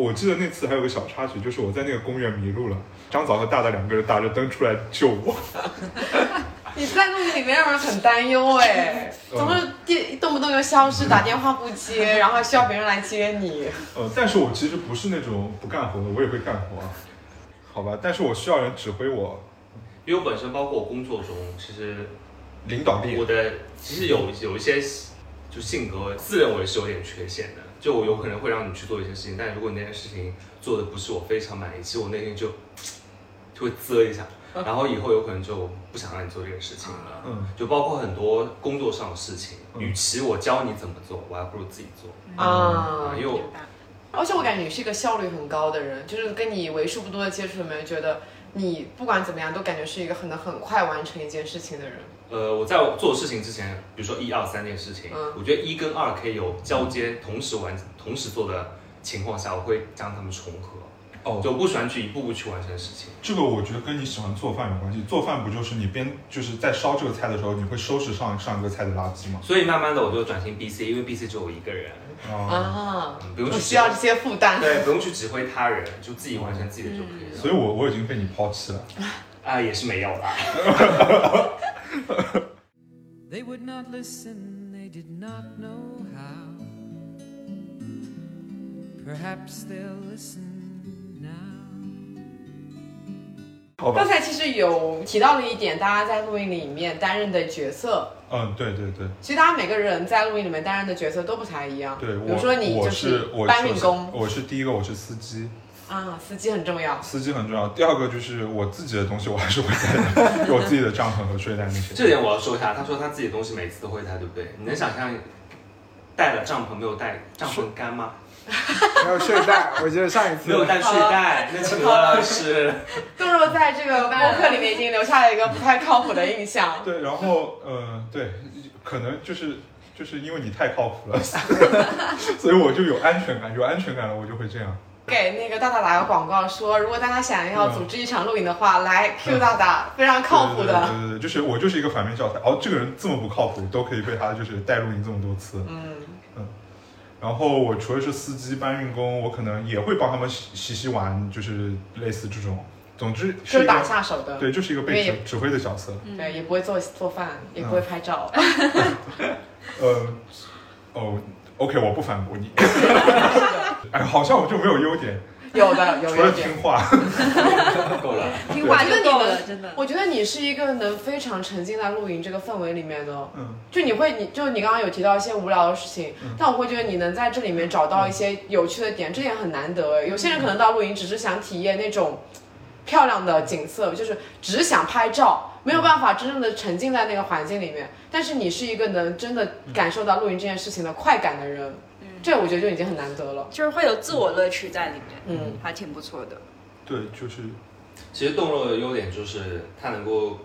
我记得那次还有个小插曲，就是我在那个公园迷路了，张早和大大两个人打着灯出来救我。<laughs> 你在露营里面让人很担忧哎，嗯总是电动不动就消失，打电话不接，然后还需要别人来接你。呃，但是我其实不是那种不干活的，我也会干活啊。好吧，但是我需要人指挥我，因为我本身包括我工作中，其实领导力我。的其实有有一些就性格自认为是有点缺陷的，就我有可能会让你去做一些事情，但如果你那件事情做的不是我非常满意，其实我内心就 <tsk> 就会啧一下，然后以后有可能就不想让你做这件事情了。嗯，就包括很多工作上的事情，嗯与其我教你怎么做，我还不如自己做。啊因为我而且我感觉你是一个效率很高的人，就是跟你为数不多的接触里面，觉得你不管怎么样都感觉是一个很能很快完成一件事情的人。呃，我在做事情之前，比如说一二三件事情，嗯我觉得一跟二可以有交接、同时完、同时做的情况下，我会将它们重合。哦就不喜欢去一步步去完成事情。这个我觉得跟你喜欢做饭有关系。做饭不就是你边就是在烧这个菜的时候，你会收拾上上一个菜的垃圾吗？所以慢慢的我就转型 BC，因为 BC 只有我一个人，啊，啊，嗯不用去需要这些负担。对，不用去指挥他人，就自己完成自己的就可以了。所以我我已经被你抛弃了。啊、也是没有啦。<laughs> <laughs> They would not listen, they did not know how. Perhaps they'll listen now. 刚，才其实有提到了一点，大家在录音里面担任的角色，嗯，对对对其实大家每个人在录音里面担任的角色都不太一样。对，比如说你就是我搬运工我是第一个，我是司机，啊，司机很重要。司机很重要。第二个就是我自己的东西，我还是会带的，有我自己的帐篷和睡袋那些。这点我要说一下，他说他自己的东西每次都会带，对不对？你能想象带了帐篷没有带帐篷干吗？没有睡袋，我记得上一次没有带睡袋，那请问是？<laughs> 杜若在这个播客里面已经留下了一个不太靠谱的印象。对，然后呃，对，可能就是就是因为你太靠谱了，<laughs> 所以我就有安全感，有安全感了，我就会这样。给那个大大打个广告说，如果大家想要组织一场露营的话，来 Q 大大，<laughs> 非常靠谱对对的。对对对，就是我就是一个反面教材。哦，这个人这么不靠谱，都可以被他就是带露营这么多次。嗯嗯，然后我除了是司机、搬运工，我可能也会帮他们洗洗洗碗，就是类似这种。总之就是是打下手的。对，就是一个被指指挥的角色。对，也不会做做饭，也不会拍照。<laughs> 呃，<laughs> 哦，OK，我不反驳你。<laughs> 哎，好像我就没有优点，有的，有除了有点。听话。<laughs> 够了。听话就够了，对真的。我觉得你是一个能非常沉浸在露营这个氛围里面的，嗯，就你会，你就你刚刚有提到一些无聊的事情，但我会觉得你能在这里面找到一些有趣的点，这点很难得。有些人可能到露营只是想体验那种漂亮的景色，就是只想拍照，没有办法真正的沉浸在那个环境里面。但是你是一个能真的感受到露营这件事情的快感的人，这我觉得就已经很难得了。就是会有自我乐趣在里面，嗯，还挺不错的。对，就是其实动若的优点就是它能够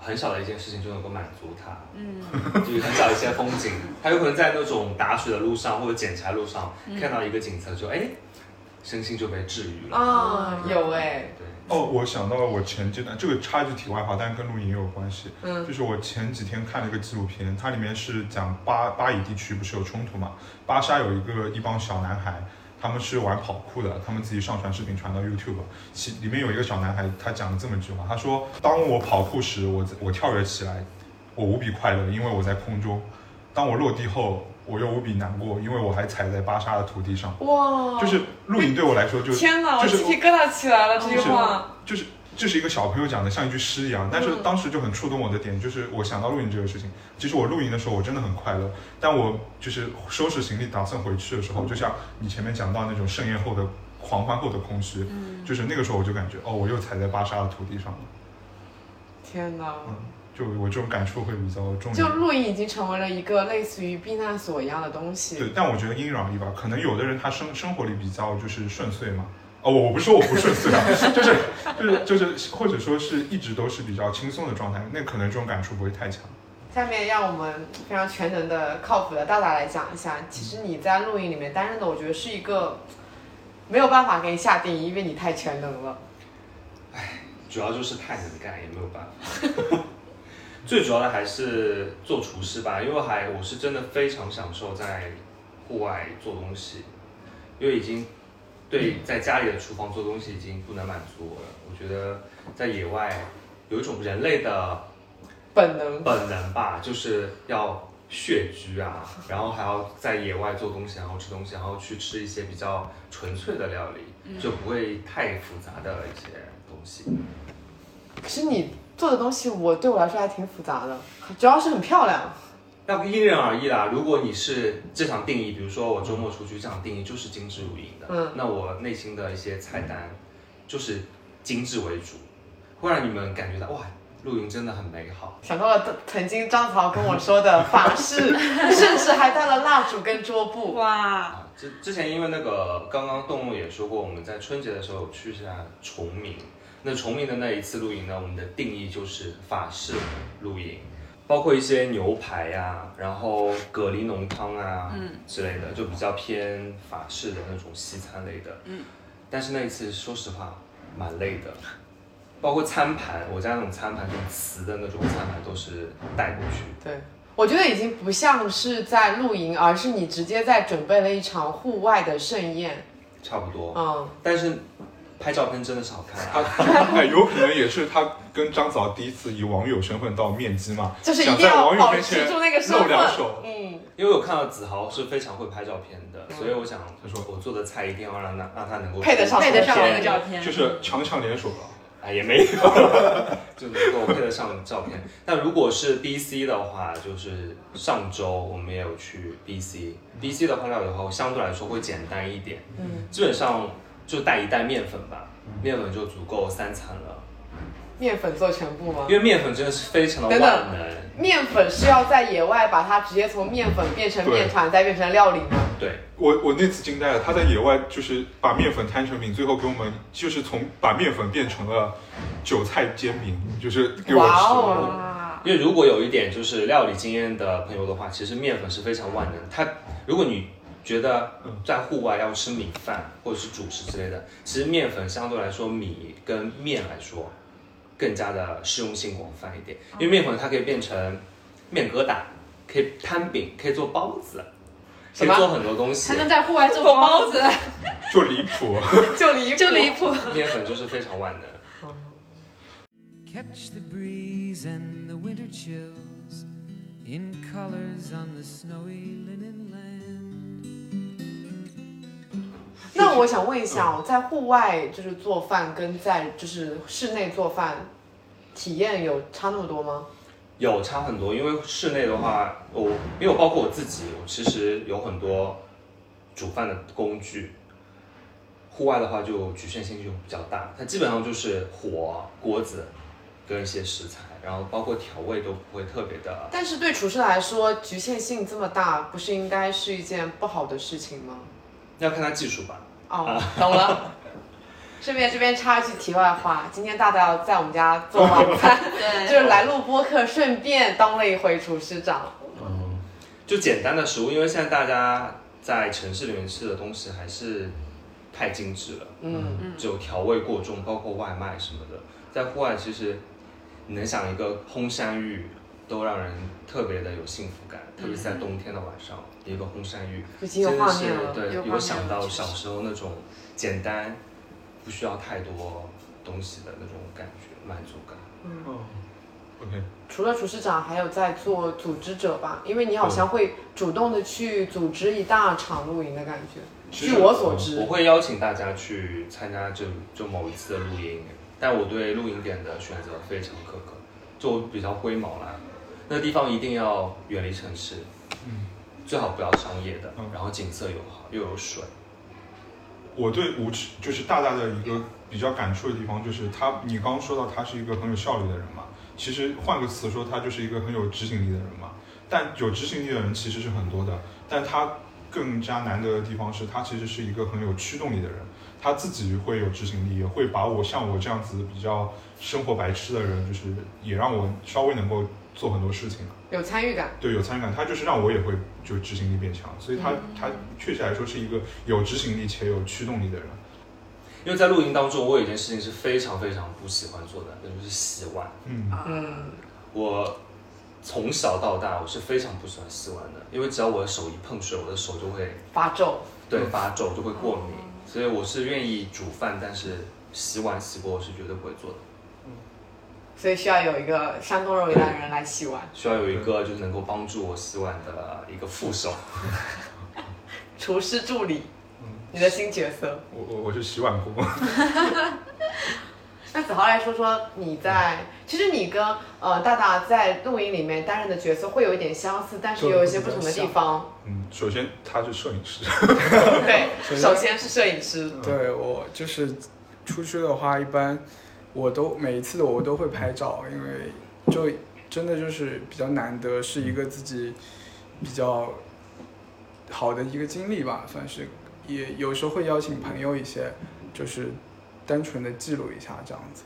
很小的一件事情就能够满足他，嗯，就是很小的一些风景，他有可能在那种打水的路上或者捡柴路上、看到一个景色就哎，身心就被治愈了。啊，有哎，对，哦，我想到了我前阶段，这个插一句题外话，但是跟露营也有关系。嗯就是我前几天看了一个纪录片，它里面是讲巴巴以地区不是有冲突嘛？巴沙有一个一帮小男孩，他们是玩跑酷的，他们自己上传视频传到 YouTube，其里面有一个小男孩，他讲了这么一句话，他说：“当我跑酷时，我我跳跃起来，我无比快乐，因为我在空中；当我落地后，我又无比难过，因为我还踩在巴沙的土地上。”哇，就是露营对我来说就天哪，我就是鸡皮疙瘩起来了，这句就是话。就是这是一个小朋友讲的，像一句诗一样。但是嗯当时就很触动我的点，就是我想到露营这个事情。其实我露营的时候，我真的很快乐。但我就是收拾行李打算回去的时候，就像你前面讲到那种盛宴后的狂欢后的空虚，就是那个时候我就感觉，哦，我又踩在巴沙的土地上了。天哪！嗯，就我这种感触会比较重就点。露营已经成为了一个类似于避难所一样的东西。对，但我觉得因人而异吧。可能有的人他生生活里比较就是顺遂嘛。哦，我我不是说我不顺遂啊，<laughs> 就是就是就是，或者说是一直都是比较轻松的状态，那可能这种感触不会太强。下面让我们非常全能的、靠谱的大大来讲一下，其实你在露营里面担任的，我觉得是一个没有办法给你下定义，因为你太全能了。主要就是太能干，也没有办法。<laughs> 最主要的还是做厨师吧，因为我还我是真的非常享受在户外做东西，因为已经对在家里的厨房做东西已经不能满足我了。我觉得在野外有一种人类的本能，本能吧，就是要穴居啊，然后还要在野外做东西，然后吃东西，然后去吃一些比较纯粹的料理，就不会太复杂的一些东西。可是你做的东西，我对我来说还挺复杂的，主要是很漂亮。那因人而异啦。如果你是这场定义，比如说我周末出去这场定义就是精致露营的，嗯那我内心的一些菜单就是精致为主，会让你们感觉到哇，露营真的很美好。想到了曾经张曹跟我说的法式，甚至还带了蜡烛跟桌布。哇，啊，之之前因为那个刚刚动物也说过，我们在春节的时候有去一下崇明。那崇明的那一次露营呢，我们的定义就是法式露营，包括一些牛排呀、然后蛤蜊浓汤啊，嗯之类的，就比较偏法式的那种西餐类的。嗯，但是那一次说实话蛮累的，包括餐盘，我家那种餐盘，那种瓷的那种餐盘都是带过去。对，我觉得已经不像是在露营，而是你直接在准备了一场户外的盛宴。差不多，嗯，但是拍照片真的是好看啊。<laughs> 哎，有可能也是他跟张嫂第一次以网友身份到面基嘛，就是一想在定要保网友面前持住那个身露。两手。嗯，因为我看到子豪是非常会拍照片的，嗯所以我想他说我做的菜一定要让他让他能够配得上配得上那个照片，就是强强联手了。哎，也没有，<laughs> 就能够配得上照片。但如果是 BC 的话，就是上周我们也有去 BC，BC 的话料理的话相对来说会简单一点，嗯，基本上就带一袋面粉吧，面粉就足够三餐了。面粉做全部吗因？为面粉真的是非常的等等万能，面粉是要在野外把它直接从面粉变成面团，再变成料理吗？对，我我那次惊呆了，他在野外就是把面粉摊成饼，最后给我们就是从把面粉变成了韭菜煎饼，就是给我哇吃。哦！哇，因为如果有一点就是料理经验的朋友的话，其实面粉是非常万能。它如果你觉得在户外要吃米饭或者是主食之类的，其实面粉相对来说米跟面来说更加的适用性广泛一点，因为面粉它可以变成面疙瘩，可以摊饼，可以做包子，可以做很多东西还。能在户外做包子，<laughs> 就离谱。<laughs> 就离谱就离谱。面粉就是非常万能。Catch the breeze and the winter chills in colors on the snowy linen 那我想问一下哦，在户外就是做饭跟在就是室内做饭，体验有差那么多吗？有差很多，因为室内的话，我因为我包括我自己，我其实有很多煮饭的工具。户外的话就局限性就比较大，它基本上就是火、锅子跟一些食材，然后包括调味都不会特别的。但是对厨师来说，局限性这么大，不是应该是一件不好的事情吗？要看他技术吧。哦，懂了。<laughs> 顺便这边插一句题外话，今天大大在我们家做晚餐，<laughs> 对 <laughs> 就是来录播客，顺便当了一回厨师长。嗯，就简单的食物，因为现在大家在城市里面吃的东西还是太精致了。嗯，就调味过重，包括外卖什么的，在户外其实你能想一个烘山芋都让人特别的有幸福感，特别是在冬天的晚上，一个红山芋已经有真的是画面了。对，有有想到小时候那种简单，不需要太多东西的那种感觉，满足感。嗯，OK，除了厨师长，还有在做组织者吧？因为你好像会主动的去组织一大场露营的感觉。据我所知我，会邀请大家去参加就就某一次的露营，但我对露营点的选择非常苛刻，就比较龟毛啦。那地方一定要远离城市，嗯，最好不要商业的嗯，然后景色又好，又有水。我对无耻就是大大的一个比较感触的地方，就是他，你刚刚说到他是一个很有效率的人嘛，其实换个词说，他就是一个很有执行力的人嘛。但有执行力的人其实是很多的，但他更加难得的地方是他其实是一个很有驱动力的人，他自己会有执行力，也会把我像我这样子比较生活白痴的人，就是也让我稍微能够做很多事情。有参与感。对，有参与感，他就是让我也会就执行力变强，所以他、他确实来说是一个有执行力且有驱动力的人。因为在露营当中，我有一件事情是非常非常不喜欢做的，那就是洗碗。嗯，嗯，我从小到大我是非常不喜欢洗碗的，因为只要我的手一碰水，我的手就会发皱。对发皱，就会过敏，所以我是愿意煮饭，但是洗碗洗锅我是绝对不会做的。所以需要有一个山东肉一带的人来洗碗，需要有一个就是能够帮助我洗碗的一个副手。厨师助理，你的新角色。我我我是洗碗工，<laughs> 那子豪来说说你在，其实你跟呃大大在录影里面担任的角色会有一点相似，但是对有一些不同的地方。嗯，首先他是摄影师，<laughs> 对，首先首先是摄影师，对我就是出去的话，一般我都每一次的我都会拍照，因为就真的就是比较难得，是一个自己比较好的一个经历吧，算是。也有时候会邀请朋友一些，就是单纯的记录一下这样子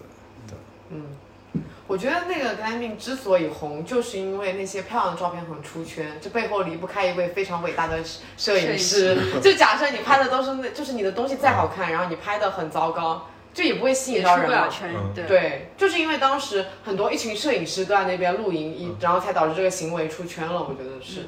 的。嗯，我觉得那个 glamping 之所以红，就是因为那些漂亮的照片很出圈，这背后离不开一位非常伟大的摄影师。就假设你拍的都是那，就是你的东西再好看，然后你拍的很糟糕，就也不会吸引到人嘛。圈嗯，对。对，就是因为当时很多一群摄影师都在那边露营，一然后才导致这个行为出圈了。我觉得是。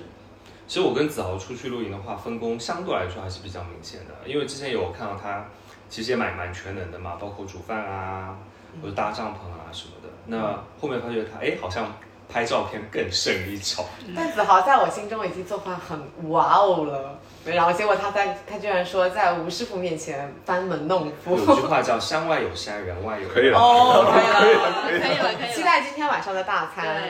其实我跟子豪出去露营的话，分工相对来说还是比较明显的，因为之前有看到他其实也蛮蛮全能的嘛，包括煮饭啊，或者搭帐篷啊什么的。那后面发觉他哎，好像拍照片更胜一筹。但子豪在我心中已经做饭很哇哦了，然后结果他在他居然说在吴师傅面前班门弄斧。有句话叫“山外有山，人外有人”。可以了哦，可以了，可以了，可以了。期待今天晚上的大餐。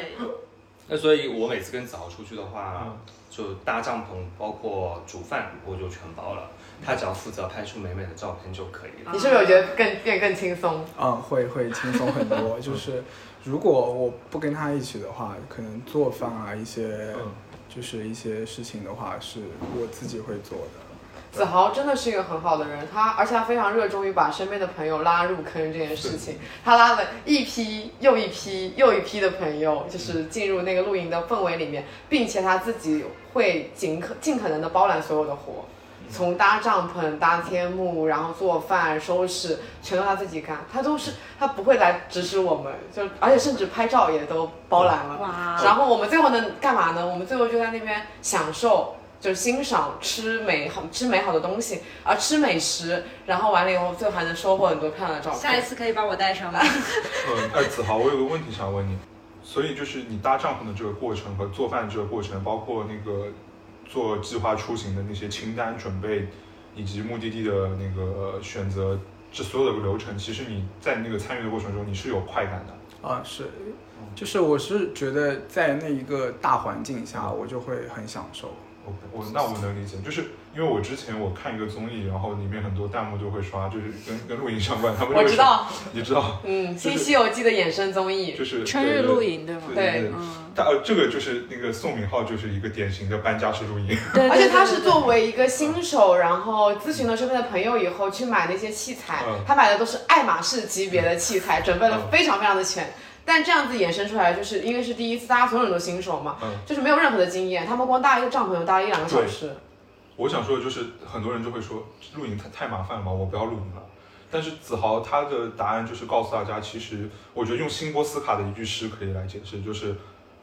那所以，我每次跟子豪出去的话，嗯就搭帐篷，包括煮饭，我就全包了。他只要负责拍出美美的照片就可以了。你是不是有觉得更变更轻松？嗯，会会轻松很多。就是如果我不跟他一起的话，可能做饭啊一些，嗯就是一些事情的话，是我自己会做的。子豪真的是一个很好的人，他而且他非常热衷于把身边的朋友拉入坑这件事情。他拉了一批又一批又一批的朋友，就是进入那个露营的氛围里面，并且他自己会尽可尽可能的包揽所有的活。从搭帐篷、搭天幕，然后做饭、收拾，全都他自己干。他都是他不会来指使我们，就而且甚至拍照也都包揽了。哇，然后我们最后能干嘛呢？我们最后就在那边享受，就欣赏吃美好吃美好的东西，而吃美食，然后完了以后，最后还能收获很多漂亮的照片。下一次可以把我带上吗？嗯，哎，子豪，我有个问题想问你，所以就是你搭帐篷的这个过程和做饭这个过程，包括那个做计划出行的那些清单准备，以及目的地的那个选择，这所有的流程，其实你在那个参与的过程中，你是有快感的。啊，是，就是我是觉得在那一个大环境下，我就会很享受。我我那我能理解，就是因为我之前我看一个综艺，然后里面很多弹幕就会刷，就是跟跟露营相关，他们我知道，你知道，嗯，《就是新西游记》的衍生综艺，就是春日露营对吗？对对嗯，但呃，这个就是那个宋敏浩就是一个典型的搬家式露营，对 <laughs> 而且他是作为一个新手，然后咨询了身边的朋友以后去买那些器材，嗯他买的都是爱马仕级别的器材，准备了非常非常的全。但这样子衍生出来，就是因为是第一次，大家所有人都新手嘛，嗯就是没有任何的经验，他们光搭一个帐篷就搭了一两个小时。我想说的就是，很多人就会说露营太太麻烦了嘛，我不要露营了。但是子豪他的答案就是告诉大家，其实我觉得用辛波斯卡的一句诗可以来解释，就是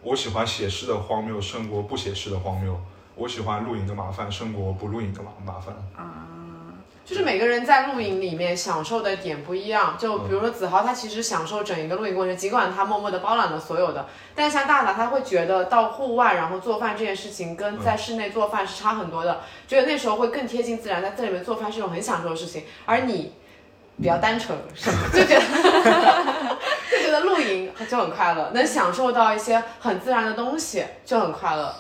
我喜欢写诗的荒谬胜过不写诗的荒谬，我喜欢露营的麻烦胜过不露营的麻麻烦。就是每个人在露营里面享受的点不一样，就比如说子豪，他其实享受整一个露营过程，尽管他默默的包揽了所有的，但像大大他会觉得到户外然后做饭这件事情跟在室内做饭是差很多的，觉得那时候会更贴近自然，在这里面做饭是一种很享受的事情，而你比较单纯，<laughs> 就觉得就觉得露营就很快乐，能享受到一些很自然的东西就很快乐。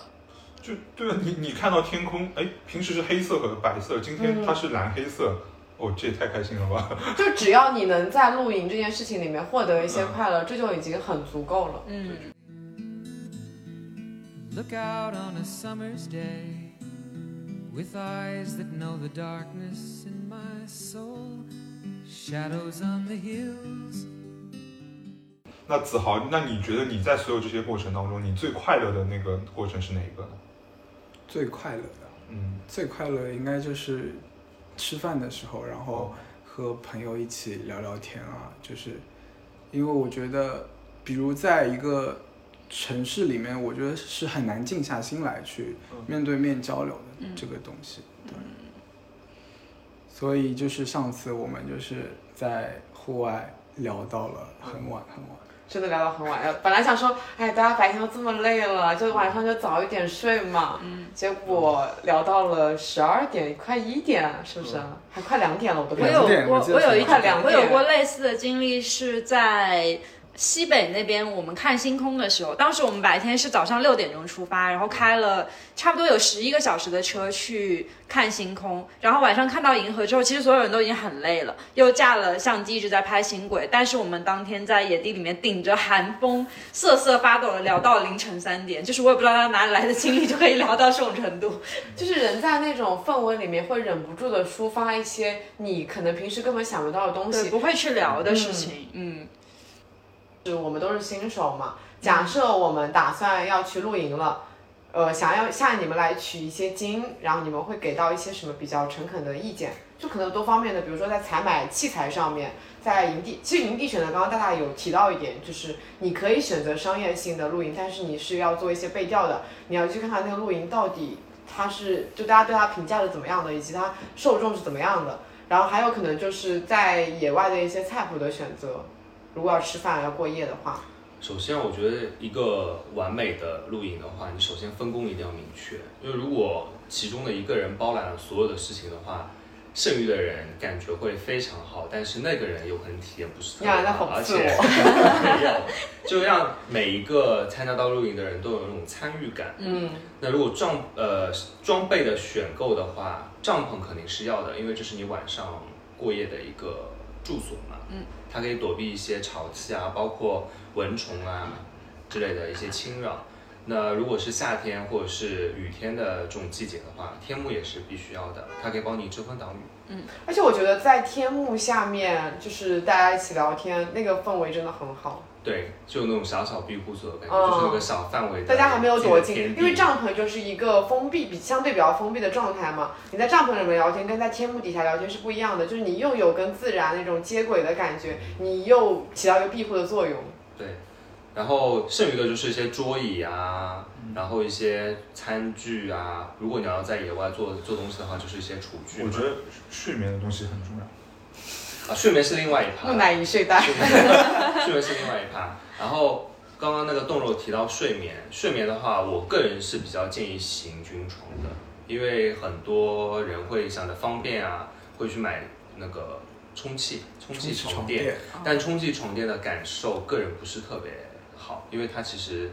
就对啊，你你看到天空，哎，平时是黑色和白色，今天它是蓝黑色，哦，这也太开心了吧！<laughs> 就只要你能在露营这件事情里面获得一些快乐，这就已经很足够了。嗯，Look out on a summer's day with eyes that know the darkness in my soul, shadows on the hills. 那子豪，那你觉得你在所有这些过程当中，你最快乐的那个过程是哪一个呢？最快乐的，嗯，最快乐应该就是吃饭的时候，然后和朋友一起聊聊天啊，就是因为我觉得，比如在一个城市里面，我觉得是很难静下心来去嗯。面对面交流的这个东西。对，所以就是上次我们就是在户外聊到了很晚很晚。真的聊到很晚，要本来想说，哎，大家白天都这么累了，就晚上就早一点睡嘛。嗯。结果聊到了十二点，快一点，是不是？还快两点了，我都我有两点我有一快两点我有过类似的经历，是在西北那边，我们看星空的时候，当时我们白天是早上六点钟出发，然后开了差不多有十一个小时的车去看星空，然后晚上看到银河之后，其实所有人都已经很累了，又架了相机一直在拍星轨，但是我们当天在野地里面顶着寒风瑟瑟发抖的聊到凌晨三点，就是我也不知道他哪里来的精力就可以聊到这种程度。<laughs> 就是人在那种氛围里面会忍不住的抒发一些你可能平时根本想不到的东对，西。不会去聊的事情，嗯是我们都是新手嘛，假设我们打算要去露营了。呃，想要向你们来取一些经，然后你们会给到一些什么比较诚恳的意见？就可能多方面的，比如说在采买器材上面，在营地，其实营地选择刚刚大大有提到一点，就是你可以选择商业性的露营，但是你是要做一些背调的，你要去看看那个露营到底它是就大家对它评价是怎么样的，以及它受众是怎么样的。然后还有可能就是在野外的一些菜谱的选择，如果要吃饭要过夜的话，首先，我觉得一个完美的露营的话，你首先分工一定要明确，因为如果其中的一个人包揽了所有的事情的话，剩余的人感觉会非常好，但是那个人有可能体验不是特别好，而且 <laughs> 就让每一个参加到露营的人都有那种参与感。嗯，那如果装呃装备的选购的话，帐篷肯定是要的，因为这是你晚上过夜的一个住所嘛。嗯，它可以躲避一些潮气啊，包括蚊虫啊之类的一些侵扰。那如果是夏天或者是雨天的这种季节的话，天幕也是必须要的，它可以帮你遮风挡雨。嗯而且我觉得在天幕下面，就是大家一起聊天，那个氛围真的很好。对，就有那种小小庇护所的感觉，嗯就是那个小范围的大家还没有躲进，因为帐篷就是一个封闭，比相对比较封闭的状态嘛。你在帐篷里面聊天，跟在天幕底下聊天是不一样的，就是你又有跟自然那种接轨的感觉，你又起到一个庇护的作用。对，然后剩余的就是一些桌椅啊，然后一些餐具啊。如果你要在野外做做东西的话，就是一些厨具。我觉得睡眠的东西很重要。啊，睡眠是另外一趴。木乃伊睡袋，睡眠 <laughs> 睡眠是另外一趴。然后刚刚那个冻肉提到睡眠，睡眠的话，我个人是比较建议行军床的，因为很多人会想着方便啊，会去买那个充气充气床垫，但充气床垫的感受个人不是特别好，因为它其实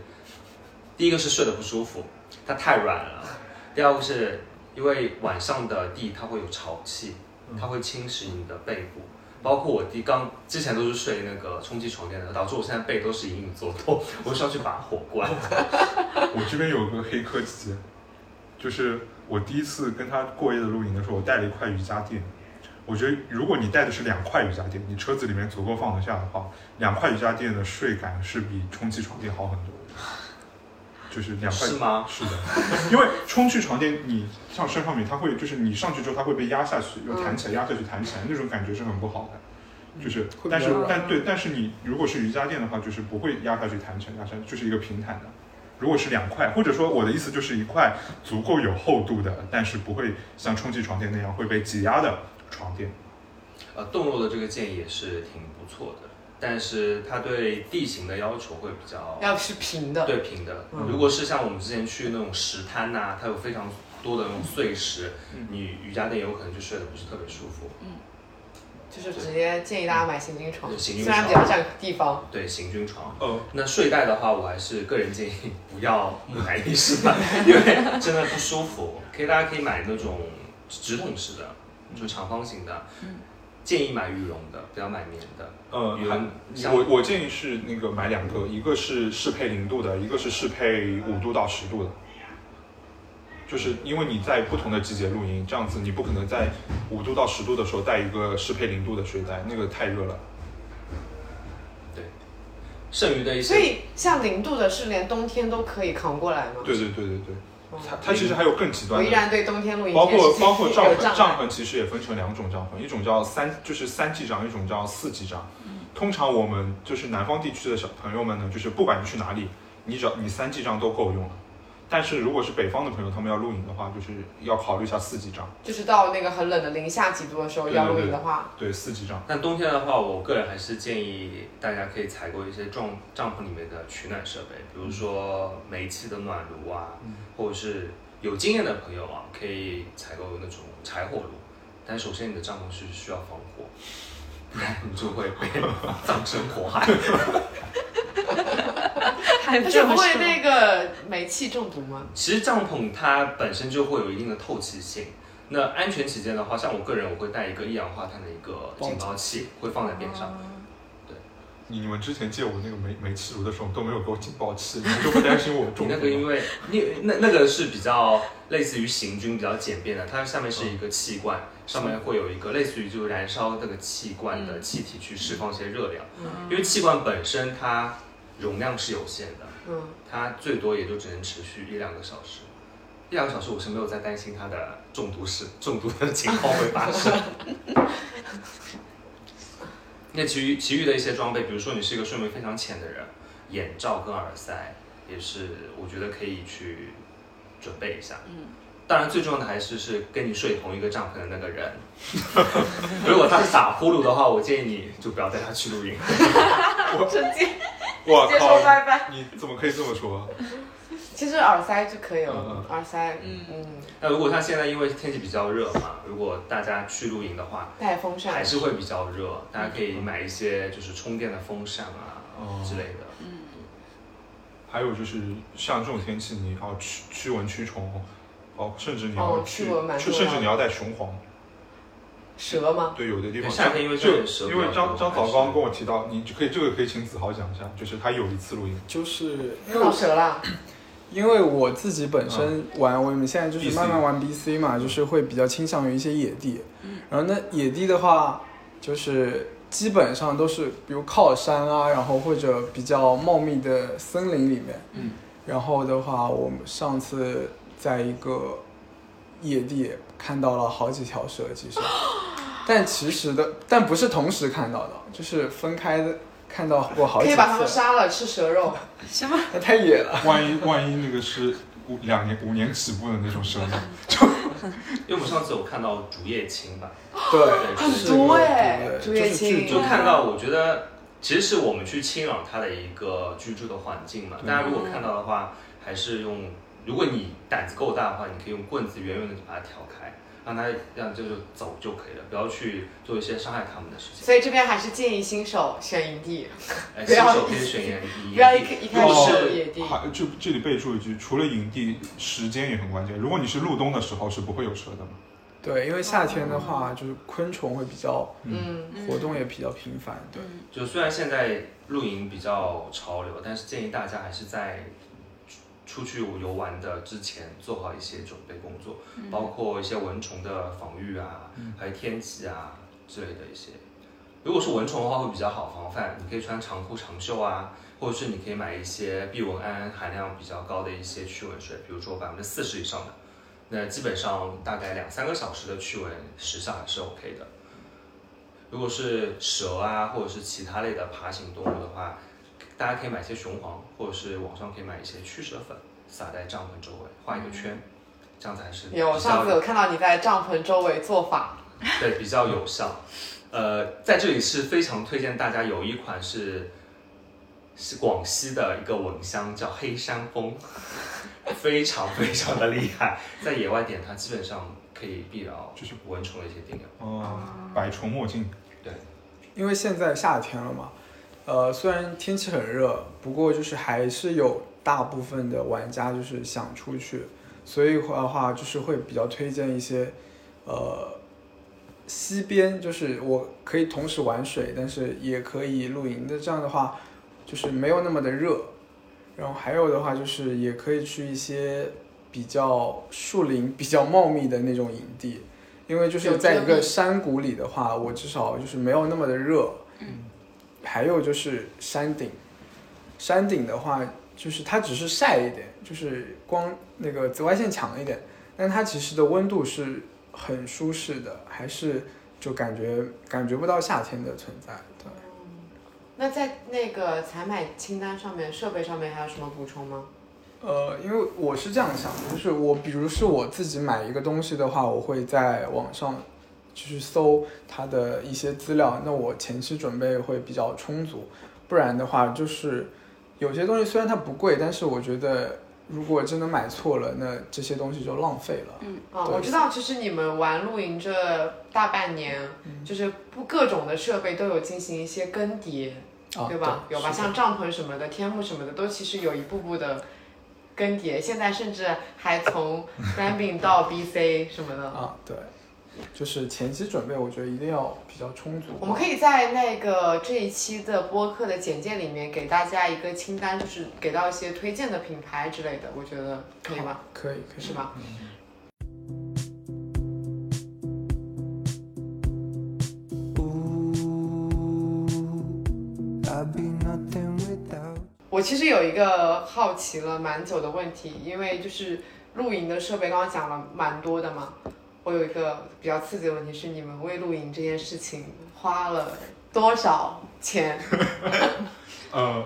第一个是睡得不舒服，它太软了；第二个是因为晚上的地它会有潮气，它会侵蚀你的背部。包括我弟刚之前都是睡那个充气床垫的，导致我现在背都是隐隐作痛，<laughs> 我需要去拔火关。<laughs> 我这边有个黑科技，就是我第一次跟他过夜的露营的时候，我带了一块瑜伽垫。我觉得如果你带的是两块瑜伽垫，你车子里面足够放得下的话，两块瑜伽垫的睡感是比充气床垫好很多。就是两块是吗是的，因为充气床垫你上身上面，它会就是你上去之后，它会被压下去，又弹起来，压下去弹起来，那种感觉是很不好的。就是，但是但对，但是你如果是瑜伽垫的话，就是不会压下去弹起来，压下去就是一个平坦的。如果是两块，或者说我的意思就是一块足够有厚度的，但是不会像充气床垫那样会被挤压的床垫。呃，冻肉的这个建议也是挺不错的，但是它对地形的要求会比较要是平的。对平的。如果是像我们之前去那种石滩呐、它有非常多的那种碎石，你瑜伽垫有可能就睡得不是特别舒服。嗯就是直接建议大家买行军床，行军虽然比较占地方。对，行军床。呃，那睡袋的话，我还是个人建议 <laughs> 不要木乃伊式的，因为真的不舒服。可以，大家可以买那种直筒式的，就长方形的。建议买羽绒的，不要买棉的。呃，羽绒还我我建议是那个买两个，一个是适配零度的，一个是适配五度到十度的。就是因为你在不同的季节露营，这样子你不可能在五度到十度的时候带一个适配零度的睡袋，那个太热了。对剩余的一些，所以像零度的是连冬天都可以扛过来吗？对对对对对，嗯它它其实还有更极端的，我依然对冬天露营包括包括帐篷，帐。篷其实也分成两种帐篷，一种叫三就是三季帐，一种叫四季帐。通常我们就是南方地区的小朋友们呢，就是不管你去哪里，你只要你三季帐都够用了。但是如果是北方的朋友，他们要露营的话，就是要考虑一下四季帐。就是到那个很冷的零下几度的时候要露营的话，对，四季帐。但冬天的话，我个人还是建议大家可以采购一些帐帐篷里面的取暖设备，比如说煤气的暖炉啊，或者是有经验的朋友啊，可以采购那种柴火炉。但首先你的帐篷是需要防火，不然你就会被 <laughs> 葬身火海。还它不会那个煤气中毒吗？其实帐篷它本身就会有一定的透气性。那安全起见的话，像我个人，我会带一个一氧化碳的一个警报器，会放在边上。对你你们之前借我那个煤煤气炉的时候都没有给我警报器，你们就不担心我中毒那个因吗？为那那那个是比较类似于行军比较简便的，它下面是一个气罐，上面会有一个类似于就是燃烧那个气罐的气体去释放一些热量，嗯因为气罐本身它容量是有限的，嗯，它最多也就只能持续一两个小时。一两个小时，我是没有在担心它的中毒是 <laughs> 中毒的情况会发生。<laughs> 那其余其余的一些装备，比如说你是一个睡眠非常浅的人，眼罩跟耳塞也是我觉得可以去准备一下。嗯，当然最重要的还是是跟你睡同一个帐篷的那个人。如果他是打呼噜的话，我建议你就不要带他去露营。<laughs> 直接我接说靠，拜拜。你怎么可以这么说？<laughs> 其实耳塞就可以了嗯，耳塞，嗯嗯，那如果像现在因为天气比较热嘛，如果大家去露营的话，带风扇还是会比较热，大家可以买一些就是充电的风扇啊、哦之类的。嗯还有就是像这种天气，你要驱驱蚊驱虫，哦，甚至你要哦去，就重要的甚至你要带雄黄。蛇吗？对，有的地方夏天因为就这里蛇因为张张早刚跟我提到，你就可以这个可以请子豪讲一下，就是他有一次录音，就是因看到为蛇啦，因为我自己本身玩，我们现在就是慢慢玩 BC 嘛，就是会比较倾向于一些野地。然后那野地的话，就是基本上都是比如靠山啊，然后或者比较茂密的森林里面。嗯。然后的话，我们上次在一个野地看到了好几条蛇，其实，<gasps> 但其实的，但不是同时看到的，就是分开的看到过好几次可以把它们。杀了吃蛇肉。<laughs> 什么？那太野了。万一万一那个是五两年五年起步的那种蛇呢？就 <laughs> 因为我们上次有看到竹叶青吧，对，很是多个哎对竹叶就是剧青就看到我觉得其实是我们去侵扰它的一个居住的环境嘛。大家如果看到的话，还是用，如果你胆子够大的话，你可以用棍子远远的把它挑开，让它让就是走就可以了，不要去做一些伤害它们的事情。所以这边还是建议新手选营地，哎，新手可以选营地，不要一一开始是就野地。还就这里备注一句，除了营地，时间也很关键。如果你是入冬的时候，是不会有蛇的嘛。对，因为夏天的话，就是昆虫会比较嗯，活动也比较频繁。对，就虽然现在露营比较潮流，但是建议大家还是在出出去游玩的之前做好一些准备工作，包括一些蚊虫的防御啊，还有天气啊之类的一些。如果是蚊虫的话，会比较好防范，你可以穿长裤长袖啊，或者是你可以买一些避蚊胺含量比较高的一些驱蚊水，比如说百分之四十以上的，那基本上大概两三个小时的驱蚊时效还是 OK 的。如果是蛇啊，或者是其他类的爬行动物的话，大家可以买些雄黄，或者是网上可以买一些驱蛇粉，撒在帐篷周围，画一个圈，这样子还是比有较上次有看到你在帐篷周围做法，<laughs> 对比较有效。呃，在这里是非常推荐大家有一款是是广西的一个蚊香，叫黑山蜂，<laughs> 非常非常的厉害，在野外点它基本上可以避扰就是蚊虫的一些叮咬。哦，百虫莫近。因为现在夏天了嘛，呃，虽然天气很热，不过就是还是有大部分的玩家就是想出去，所以的话就是会比较推荐一些，呃，溪边，就是我可以同时玩水，但是也可以露营的，这样的话就是没有那么的热。然后还有的话就是也可以去一些比较树林比较茂密的那种营地，因为就是在一个山谷里的话，我至少就是没有那么的热。嗯。还有就是山顶，山顶的话就是它只是晒一点，就是光那个紫外线强一点，但它其实的温度是很舒适的，还是就感觉感觉不到夏天的存在。对。那在那个采买清单上面、设备上面还有什么补充吗？呃，因为我是这样想的，就是我比如是我自己买一个东西的话，我会在网上去搜它的一些资料，那我前期准备会比较充足，不然的话就是有些东西虽然它不贵，但是我觉得如果真的买错了，那这些东西就浪费了。嗯啊，哦我知道，其实你们玩露营这大半年，就是不各种的设备都有进行一些更迭，啊，对吧？有吧？像帐篷什么的、天幕什么的，都其实有一步步的更迭。现在甚至还从 Glamping 到 BC 什么的。啊，对，就是前期准备，我觉得一定要比较充足。我们可以在那个这一期的播客的简介里面给大家一个清单，就是给到一些推荐的品牌之类的。我觉得可以吗？可以。可是吗？我其实有一个好奇了蛮久的问题，因为就是露营的设备，刚刚讲了蛮多的嘛。我有一个比较刺激的问题是，你们为露营这件事情花了多少钱？<laughs> 呃，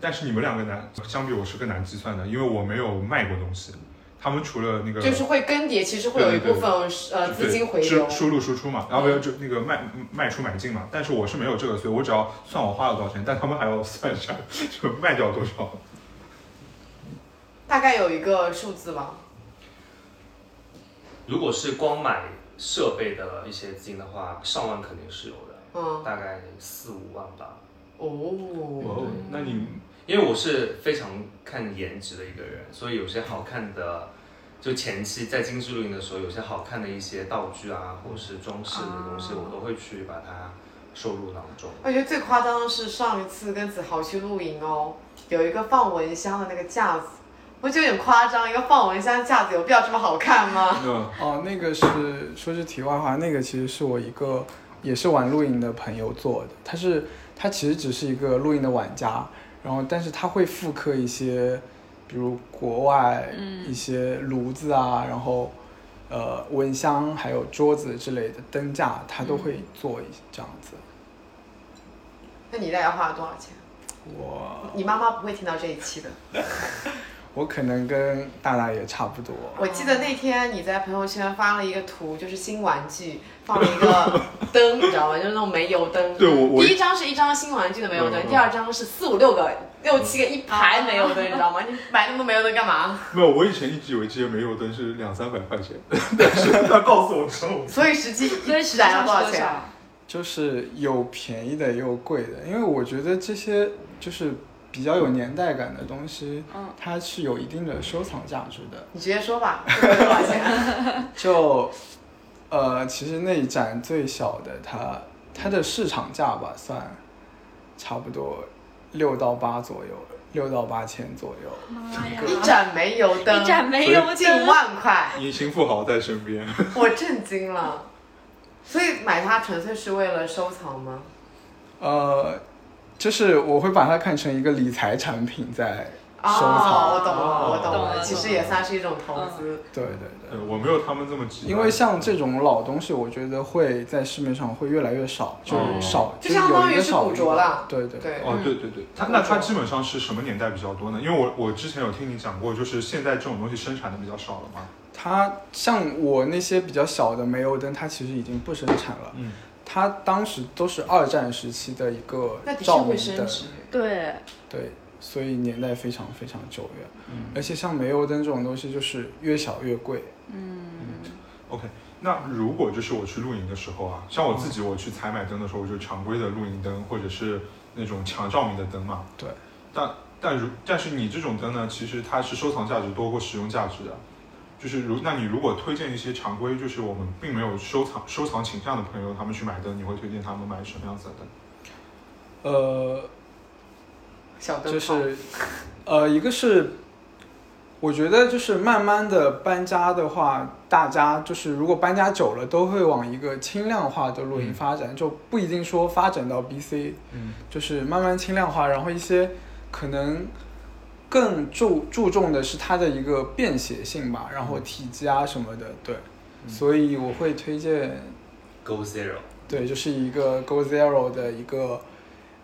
但是你们两个难，相比我是更难计算的，因为我没有卖过东西。他们除了那个就是会更迭，其实会有一部分呃资金回流输。输入输出嘛，然后就那个卖卖出买进嘛。但是我是没有这个，所以我只要算我花了多少钱，但他们还要 <laughs> 算一下就卖掉多少。大概有一个数字吧。如果是光买设备的一些资金的话，上万肯定是有的，嗯，大概四五万吧。哦，哦，那你因为我是非常看颜值的一个人，所以有些好看的，就前期在精致露营的时候，有些好看的一些道具啊，或者是装饰的东西，我都会去把它收入囊中。我觉得最夸张的是上一次跟子豪去露营哦，有一个放蚊香的那个架子，我觉得有点夸张，一个放蚊香架子有必要这么好看吗？嗯哦，那个是说句题外话，那个其实是我一个也是玩露营的朋友做的，他是他其实只是一个露营的玩家，然后但是他会复刻一些，比如国外一些炉子啊，然后呃蚊香还有桌子之类的灯架，他都会做一这样子。那你大概花了多少钱？我你妈妈不会听到这一期的。<laughs> 我可能跟大大也差不多。我记得那天你在朋友圈发了一个图，就是新玩具放了一个 <laughs> 灯，你知道吗？就是那种煤油灯。对我我第一张是一张新玩具的煤油灯，第二张是四五六个、六七个一排煤油灯，你知道吗？<laughs> 你买那么多煤油灯干嘛？没有，我以前一直以为这些煤油灯是两三百块钱，<laughs> 但是他告诉我说，所以实际所以实际燃了上多少钱？就是有便宜的也有贵的，因为我觉得这些就是比较有年代感的东西，嗯它是有一定的收藏价值的。你直接说吧，<laughs> 多少钱？<laughs> 就呃，其实那一盏最小的它它的市场价吧，算差不多六到八左右，六到八千左右。妈呀！一盏煤油灯，一盏煤油灯近万块，隐形富豪在身边。<laughs> 我震惊了。所以买它纯粹是为了收藏吗？呃，就是我会把它看成一个理财产品在收哦，藏。我懂了，我懂了，其实也算是一种投资。对对对。呃，我没有他们这么急。因为像这种老东西，我觉得会在市面上会越来越少，就少，就相当于有一个是古少一个着了对对对，哦，对对对，它那它基本上是什么年代比较多呢？因为我我之前有听你讲过，就是现在这种东西生产的比较少了嘛。它像我那些比较小的煤油灯，它其实已经不生产了。嗯，它当时都是二战时期的一个照明灯。对，对，所以年代非常非常久远。嗯而且像煤油灯这种东西，就是越小越贵。嗯 OK，那如果就是我去露营的时候啊，像我自己我去采买灯的时候，我就常规的露营灯或者是那种强照明的灯嘛。对。但但如但是你这种灯呢，其实它是收藏价值多过使用价值的。就是如那你如果推荐一些常规，就是我们并没有收藏收藏倾向的朋友，他们去买灯，你会推荐他们买什么样子的灯？呃，小灯泡，就是，呃，一个是，我觉得就是慢慢的搬家的话，大家就是如果搬家久了，都会往一个轻量化的露营嗯。发展，就不一定说发展到 BC，嗯。就是慢慢轻量化，然后一些可能更注注重的是它的一个便携性吧，然后体积啊什么的，对，嗯。所以我会推荐，Go Zero 对，就是一个 Go Zero 的一个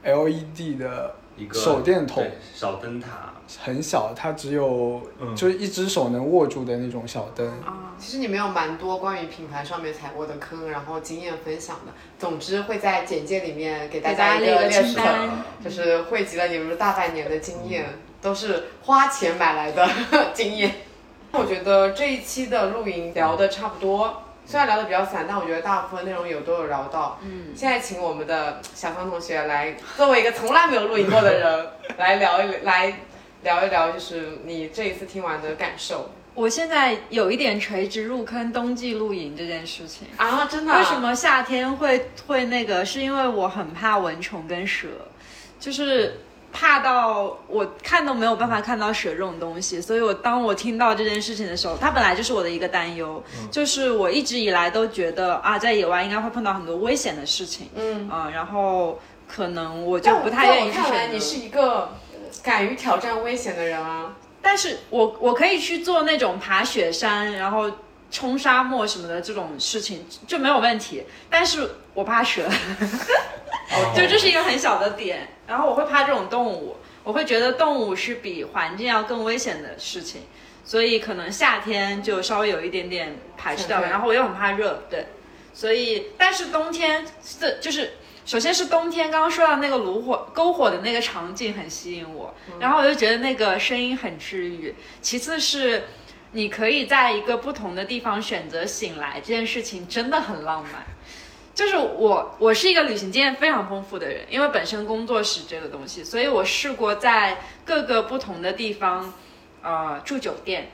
LED 的一个手电筒小灯塔，很小，它只有嗯就是一只手能握住的那种小灯。啊，其实你们有蛮多关于品牌上面踩过的坑，然后经验分享的。总之会在简介里面给大家一个列表清单，就是汇集了你们大半年的经验，都是花钱买来的经验。我觉得这一期的露营聊的差不多，虽然聊的比较散，但我觉得大部分内容有都有聊到。嗯，现在请我们的小芳同学来，作为一个从来没有露营过的人，<laughs> 来聊一来聊一聊，就是你这一次听完的感受我现在有一点垂直入坑冬季露营这件事情。啊！真的啊？为什么夏天会会那个？是因为我很怕蚊虫跟蛇，就是怕到我看都没有办法看到蛇这种东西。所以我当我听到这件事情的时候，它本来就是我的一个担忧，就是我一直以来都觉得啊，在野外应该会碰到很多危险的事情，嗯，啊、然后可能我就不太愿意去在我看来，你是一个敢于挑战危险的人啊。但是我我可以去做那种爬雪山，然后冲沙漠什么的这种事情就没有问题。但是我怕蛇，<laughs> 就这是一个很小的点。然后我会怕这种动物，我会觉得动物是比环境要更危险的事情，所以可能夏天就稍微有一点点排斥掉了。然后我又很怕热，对，所以但是冬天这就是。首先是冬天，刚刚说到那个炉火篝火的那个场景很吸引我，然后我就觉得那个声音很治愈。其次是你可以在一个不同的地方选择醒来，这件事情真的很浪漫。就是我，我是一个旅行经验非常丰富的人，因为本身工作室这个东西，所以我试过在各个不同的地方，呃，住酒店。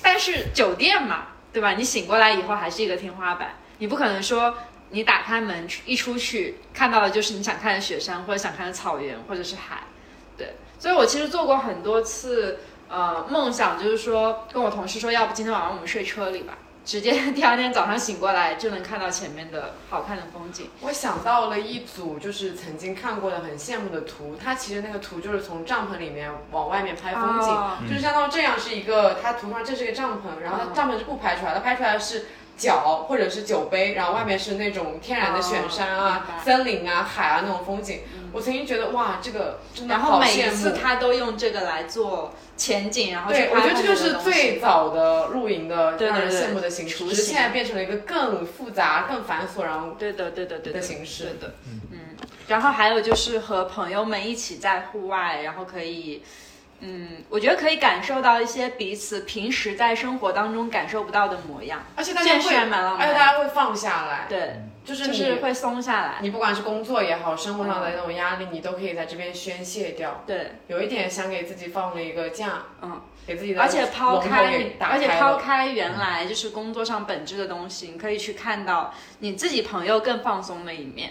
但是酒店嘛，对吧？你醒过来以后还是一个天花板，你不可能说你打开门一出去看到的就是你想看的雪山，或者想看的草原，或者是海。对，所以我其实做过很多次，呃，梦想就是说跟我同事说，要不今天晚上我们睡车里吧，直接第二天早上醒过来就能看到前面的好看的风景。我想到了一组就是曾经看过的很羡慕的图，它其实那个图就是从帐篷里面往外面拍风景，哦就是相当于这样是一个，它图上这是一个帐篷，然后它嗯帐篷是不拍出来它，拍出来的是脚或者是酒杯，然后外面是那种天然的雪山啊、哦森林啊、海啊那种风景。我曾经觉得哇，这个真的然后每一好羡慕。次他都用这个来做前景，然后对，我觉得这就是最早的露营的让人羡慕的形式，现在变成了一个更复杂、更繁琐，然后对的，对的，对的形式对的，嗯。然后还有就是和朋友们一起在户外，然后可以，嗯，我觉得可以感受到一些彼此平时在生活当中感受不到的模样，而且大家会，蛮浪而漫的。且大家会放下来，对，就是你就是会松下来。你不管是工作也好，生活上的那种压力，你都可以在这边宣泄掉。对，有一点想给自己放了一个假，嗯，给自己的而且抛龙头开给，打而且开了抛开原来就是工作上本质的东西，你可以去看到你自己朋友更放松的一面。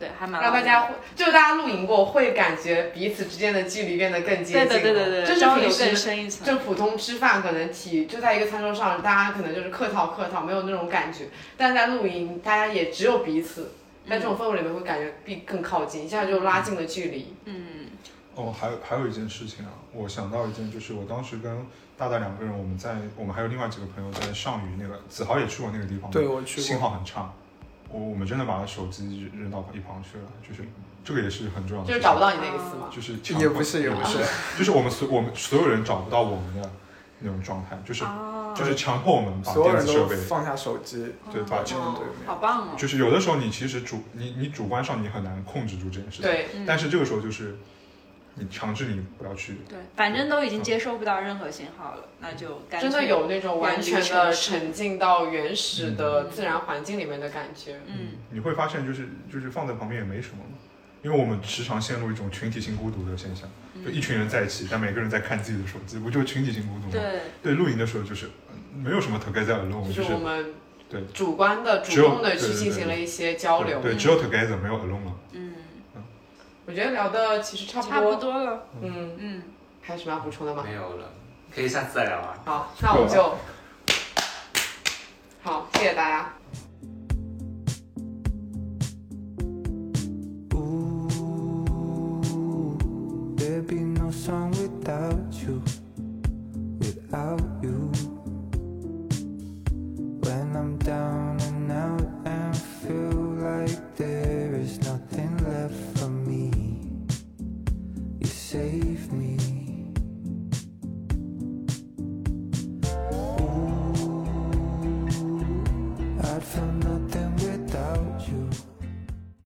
对，还蛮让大家会，就是大家露营过，会感觉彼此之间的距离变得更接近了。对对对对对，就是平交流更时深一层。就普通吃饭可能体就在一个餐桌上，大家可能就是客套客套，没有那种感觉。但是在露营，大家也只有彼此，在这种氛围里面会感觉比更靠近，一下就拉近了距离。嗯，哦，还有还有一件事情啊，我想到一件，就是我当时跟大大两个人，我们在我们还有另外几个朋友在上虞那个子豪也去过那个地方，对我去信，号很差，我我们真的把手机扔到一旁去了，就是这个也是很重要的，就是找不到你的意思嘛。就是也不是也不 <laughs> 是，就是我们所我们所有人找不到我们的那种状态，就是、哦，就是强迫我们把电子设备，放下手机，对，把这样对面。好棒哦。就是有的时候你其实主你你主观上你很难控制住这件事情，对，嗯但是这个时候就是你强制你不要去，对，反正都已经接收不到任何信号了，那就干脆真的有那种完全的沉浸到原始的自然环境里面的感觉。嗯，你会发现就是就是放在旁边也没什么嘛，因为我们时常陷入一种群体性孤独的现象，就一群人在一起，但每个人在看自己的手机，不就群体性孤独吗？对，对，露营的时候就是嗯没有什么 together alone，就就是我们对主观的、主动的去进行了一些交流。对，只有 together 没有 alone 了。嗯，我觉得聊的其实差不多。了。嗯。嗯。还有什么要补充的吗？没有了。可以下次再聊啊。好那我就好。谢谢大家。No song without you.